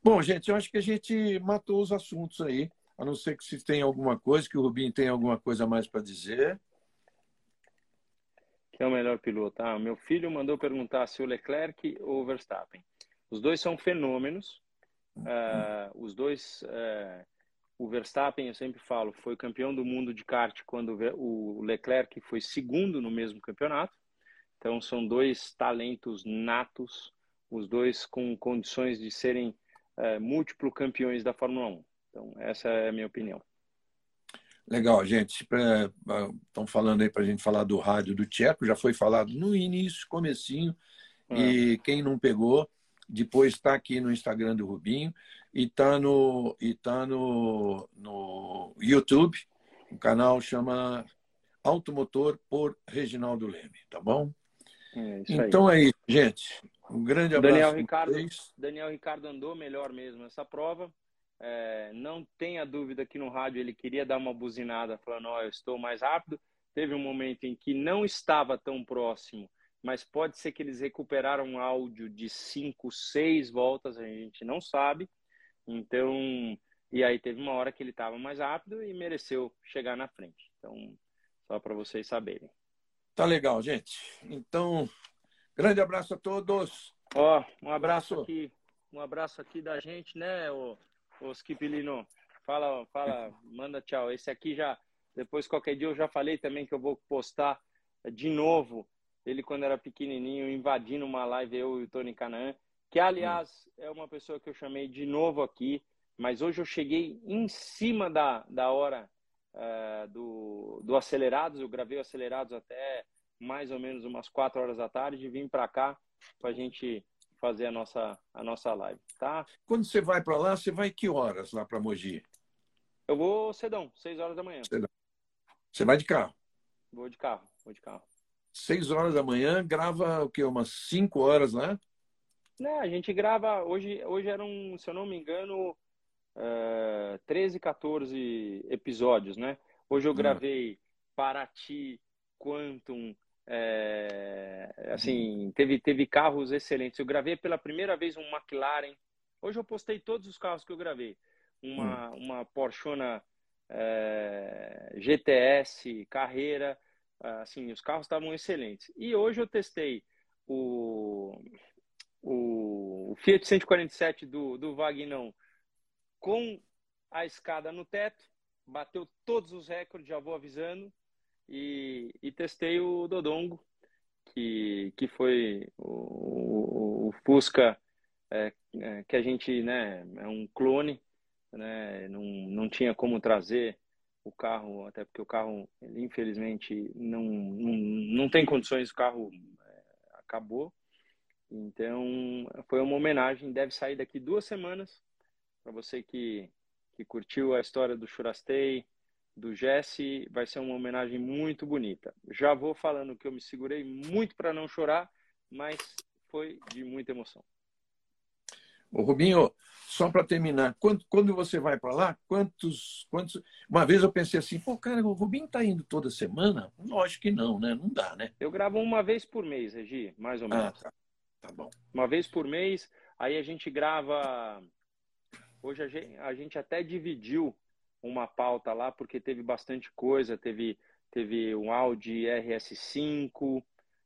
Bom, gente, eu acho que a gente matou os assuntos aí, a não ser que se tem alguma coisa, que o Rubinho tem alguma coisa mais para dizer. Quem é o melhor piloto? Ah, meu filho mandou perguntar se o Leclerc ou o Verstappen. Os dois são fenômenos. Uh, os dois uh, o Verstappen, eu sempre falo, foi campeão do mundo de kart quando o Leclerc foi segundo no mesmo campeonato. Então são dois talentos natos, os dois com condições de serem é, múltiplo campeões da Fórmula 1. Então essa é a minha opinião. Legal, gente. Estão falando aí para a gente falar do rádio do Tcheco, já foi falado no início, comecinho, é. e quem não pegou, depois está aqui no Instagram do Rubinho e está no, e tá no, no YouTube. O canal chama Automotor por Reginaldo Leme, tá bom? É então aí. é isso, gente. Um grande abraço. Daniel Ricardo, Daniel Ricardo andou melhor mesmo essa prova. É, não tenha dúvida que no rádio ele queria dar uma buzinada falando, ó, oh, eu estou mais rápido. Teve um momento em que não estava tão próximo, mas pode ser que eles recuperaram um áudio de cinco, seis voltas, a gente não sabe. Então, e aí teve uma hora que ele estava mais rápido e mereceu chegar na frente. Então, só para vocês saberem. Tá legal, gente. Então, grande abraço a todos. Ó, um abraço, abraço. aqui, um abraço aqui da gente, né, o Ô, Skipilino, fala, fala, [LAUGHS] manda tchau. Esse aqui já, depois qualquer dia eu já falei também que eu vou postar de novo ele quando era pequenininho invadindo uma live eu e o Tony Canaan, que aliás é uma pessoa que eu chamei de novo aqui, mas hoje eu cheguei em cima da, da hora uh, do, do Acelerados, eu gravei o Acelerados até mais ou menos umas 4 horas da tarde e vim para cá para a gente fazer a nossa, a nossa live, tá? Quando você vai para lá, você vai que horas lá para Mogi? Eu vou cedão, 6 horas da manhã. Cedão. Você vai de carro? Vou de carro, vou de carro. 6 horas da manhã, grava o quê? Umas 5 horas, né? Não, a gente grava, hoje, hoje eram, se eu não me engano, uh, 13, 14 episódios, né? Hoje eu hum. gravei Paraty, Quantum, é, assim, teve, teve carros excelentes. Eu gravei pela primeira vez um McLaren. Hoje eu postei todos os carros que eu gravei. Uma, hum. uma Porschona é, GTS, carreira. Assim, os carros estavam excelentes. E hoje eu testei o, o Fiat 147 do, do Vagnão com a escada no teto. Bateu todos os recordes, já vou avisando e, e testei o Dodongo, que, que foi o, o, o Fusca é, é, que a gente, né, é um clone, né, não, não tinha como trazer o carro, até porque o carro, ele, infelizmente, não, não, não tem condições, o carro é, acabou. Então, foi uma homenagem, deve sair daqui duas semanas, para você que, que curtiu a história do Churastei, do Jesse vai ser uma homenagem muito bonita. Já vou falando que eu me segurei muito para não chorar, mas foi de muita emoção. O Rubinho, só para terminar, quando, quando você vai para lá, quantos, quantos. Uma vez eu pensei assim, pô, cara, o Rubinho está indo toda semana? Lógico que não, né? Não dá, né? Eu gravo uma vez por mês, Regi, mais ou menos. Ah, tá. tá bom. Uma vez por mês, aí a gente grava. Hoje a gente, a gente até dividiu uma pauta lá, porque teve bastante coisa, teve, teve um Audi RS5,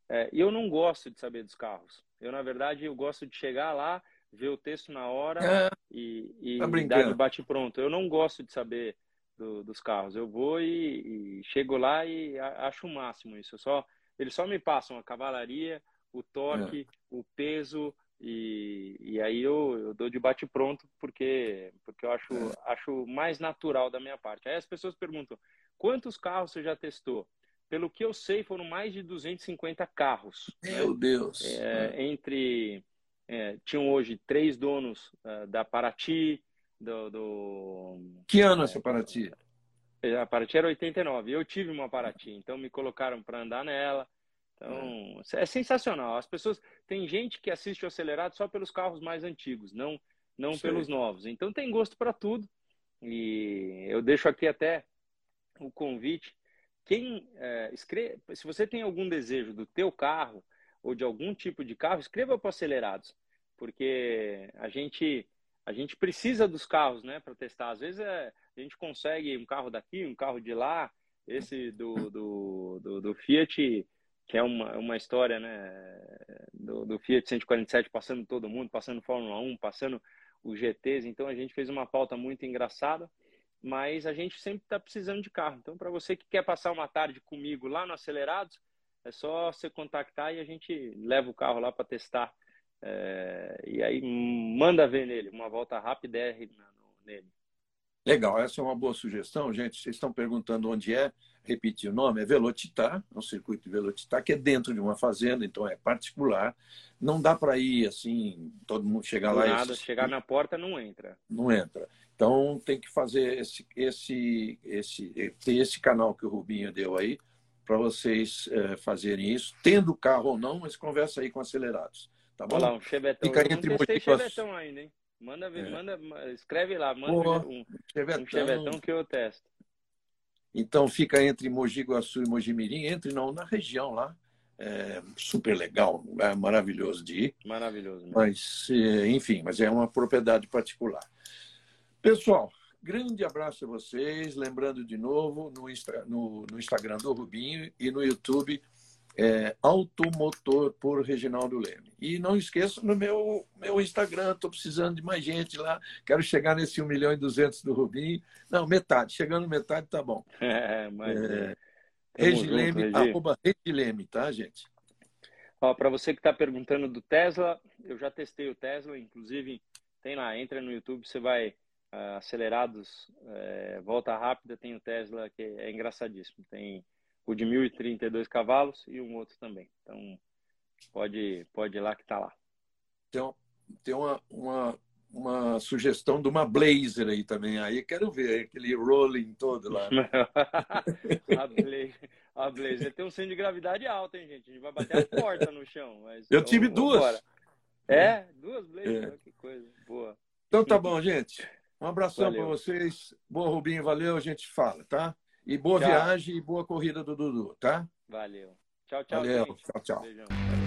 é, e eu não gosto de saber dos carros. Eu, na verdade, eu gosto de chegar lá, ver o texto na hora é, e, e tá dar de bate-pronto. Eu não gosto de saber do, dos carros. Eu vou e, e, chego lá e acho o máximo isso. Eu só, eles só me passam a cavalaria, o torque, é. o peso, e, e aí eu, eu dou de bate pronto porque porque eu acho acho mais natural da minha parte. Aí as pessoas perguntam: "Quantos carros você já testou?" Pelo que eu sei, foram mais de 250 carros. Meu Deus. É, entre é, tinham hoje três donos uh, da Paraty, do, do, Que ano é, essa Paraty? A Paraty era 89. Eu tive uma Paraty, então me colocaram para andar nela. Então, é. é sensacional. As pessoas. Tem gente que assiste o acelerado só pelos carros mais antigos, não, não pelos novos. Então tem gosto para tudo. E eu deixo aqui até o convite. Quem é, escreve, se você tem algum desejo do teu carro ou de algum tipo de carro, escreva para acelerados, porque a gente a gente precisa dos carros, né, para testar. Às vezes é, a gente consegue um carro daqui, um carro de lá. Esse do, do, do, do Fiat que é uma, uma história né, do, do Fiat 147 passando todo mundo, passando Fórmula 1, passando os GTs. Então a gente fez uma pauta muito engraçada, mas a gente sempre está precisando de carro. Então, para você que quer passar uma tarde comigo lá no Acelerados, é só você contactar e a gente leva o carro lá para testar. É, e aí manda ver nele, uma volta rápida nele. Legal, essa é uma boa sugestão, gente. Vocês estão perguntando onde é, repetir o nome, é Velocitar, é um circuito de Velocitar, que é dentro de uma fazenda, então é particular. Não dá para ir assim, todo mundo chegar lá nada, e... chegar na porta não entra. Não entra. Então tem que fazer esse, esse, esse, ter esse canal que o Rubinho deu aí, para vocês é, fazerem isso, tendo carro ou não, mas conversa aí com acelerados. Tá bom? Olha lá, um Chevette. Fica entre não testei Chevetão ainda, hein? Manda ver, é. manda, escreve lá, manda um, chevetão. um chevetão que eu testo. Então fica entre Mogi Guaçu e Mogi Mirim, entre não na região lá. É super legal, lugar maravilhoso de ir. Maravilhoso. Mesmo. Mas, é, enfim, mas é uma propriedade particular. Pessoal, grande abraço a vocês. Lembrando de novo, no, no, no Instagram do Rubinho e no YouTube é, Automotor por Reginaldo Leme. E não esqueça no meu, meu Instagram, estou precisando de mais gente lá. Quero chegar nesse 1 milhão e 200 do Rubinho. Não, metade. Chegando metade, tá bom. [LAUGHS] É, mas... É, Regileme, junto, arroba Regileme, tá, gente? Para você que está perguntando do Tesla, eu já testei o Tesla, inclusive tem lá, entra no YouTube, você vai uh, acelerados, uh, volta rápida, tem o Tesla que é engraçadíssimo. Tem o de 1032 cavalos e um outro também. Então, pode, pode ir lá que está lá. Tem, tem uma, uma, uma sugestão de uma Blazer aí também. Aí quero ver aquele rolling todo lá. [LAUGHS] a, Blazer, a Blazer tem um centro de gravidade alto, hein, gente? A gente vai bater a porta no chão. Mas, Eu tive duas. Embora. É? Duas Blazer? É. Que coisa. Boa. Então tá bom, gente. Um abração para vocês. Boa, Rubinho. Valeu. A gente fala, tá? E boa tchau. viagem e boa corrida do Dudu, tá? Valeu. Tchau, tchau. Valeu. Gente. Tchau, tchau. Beijão.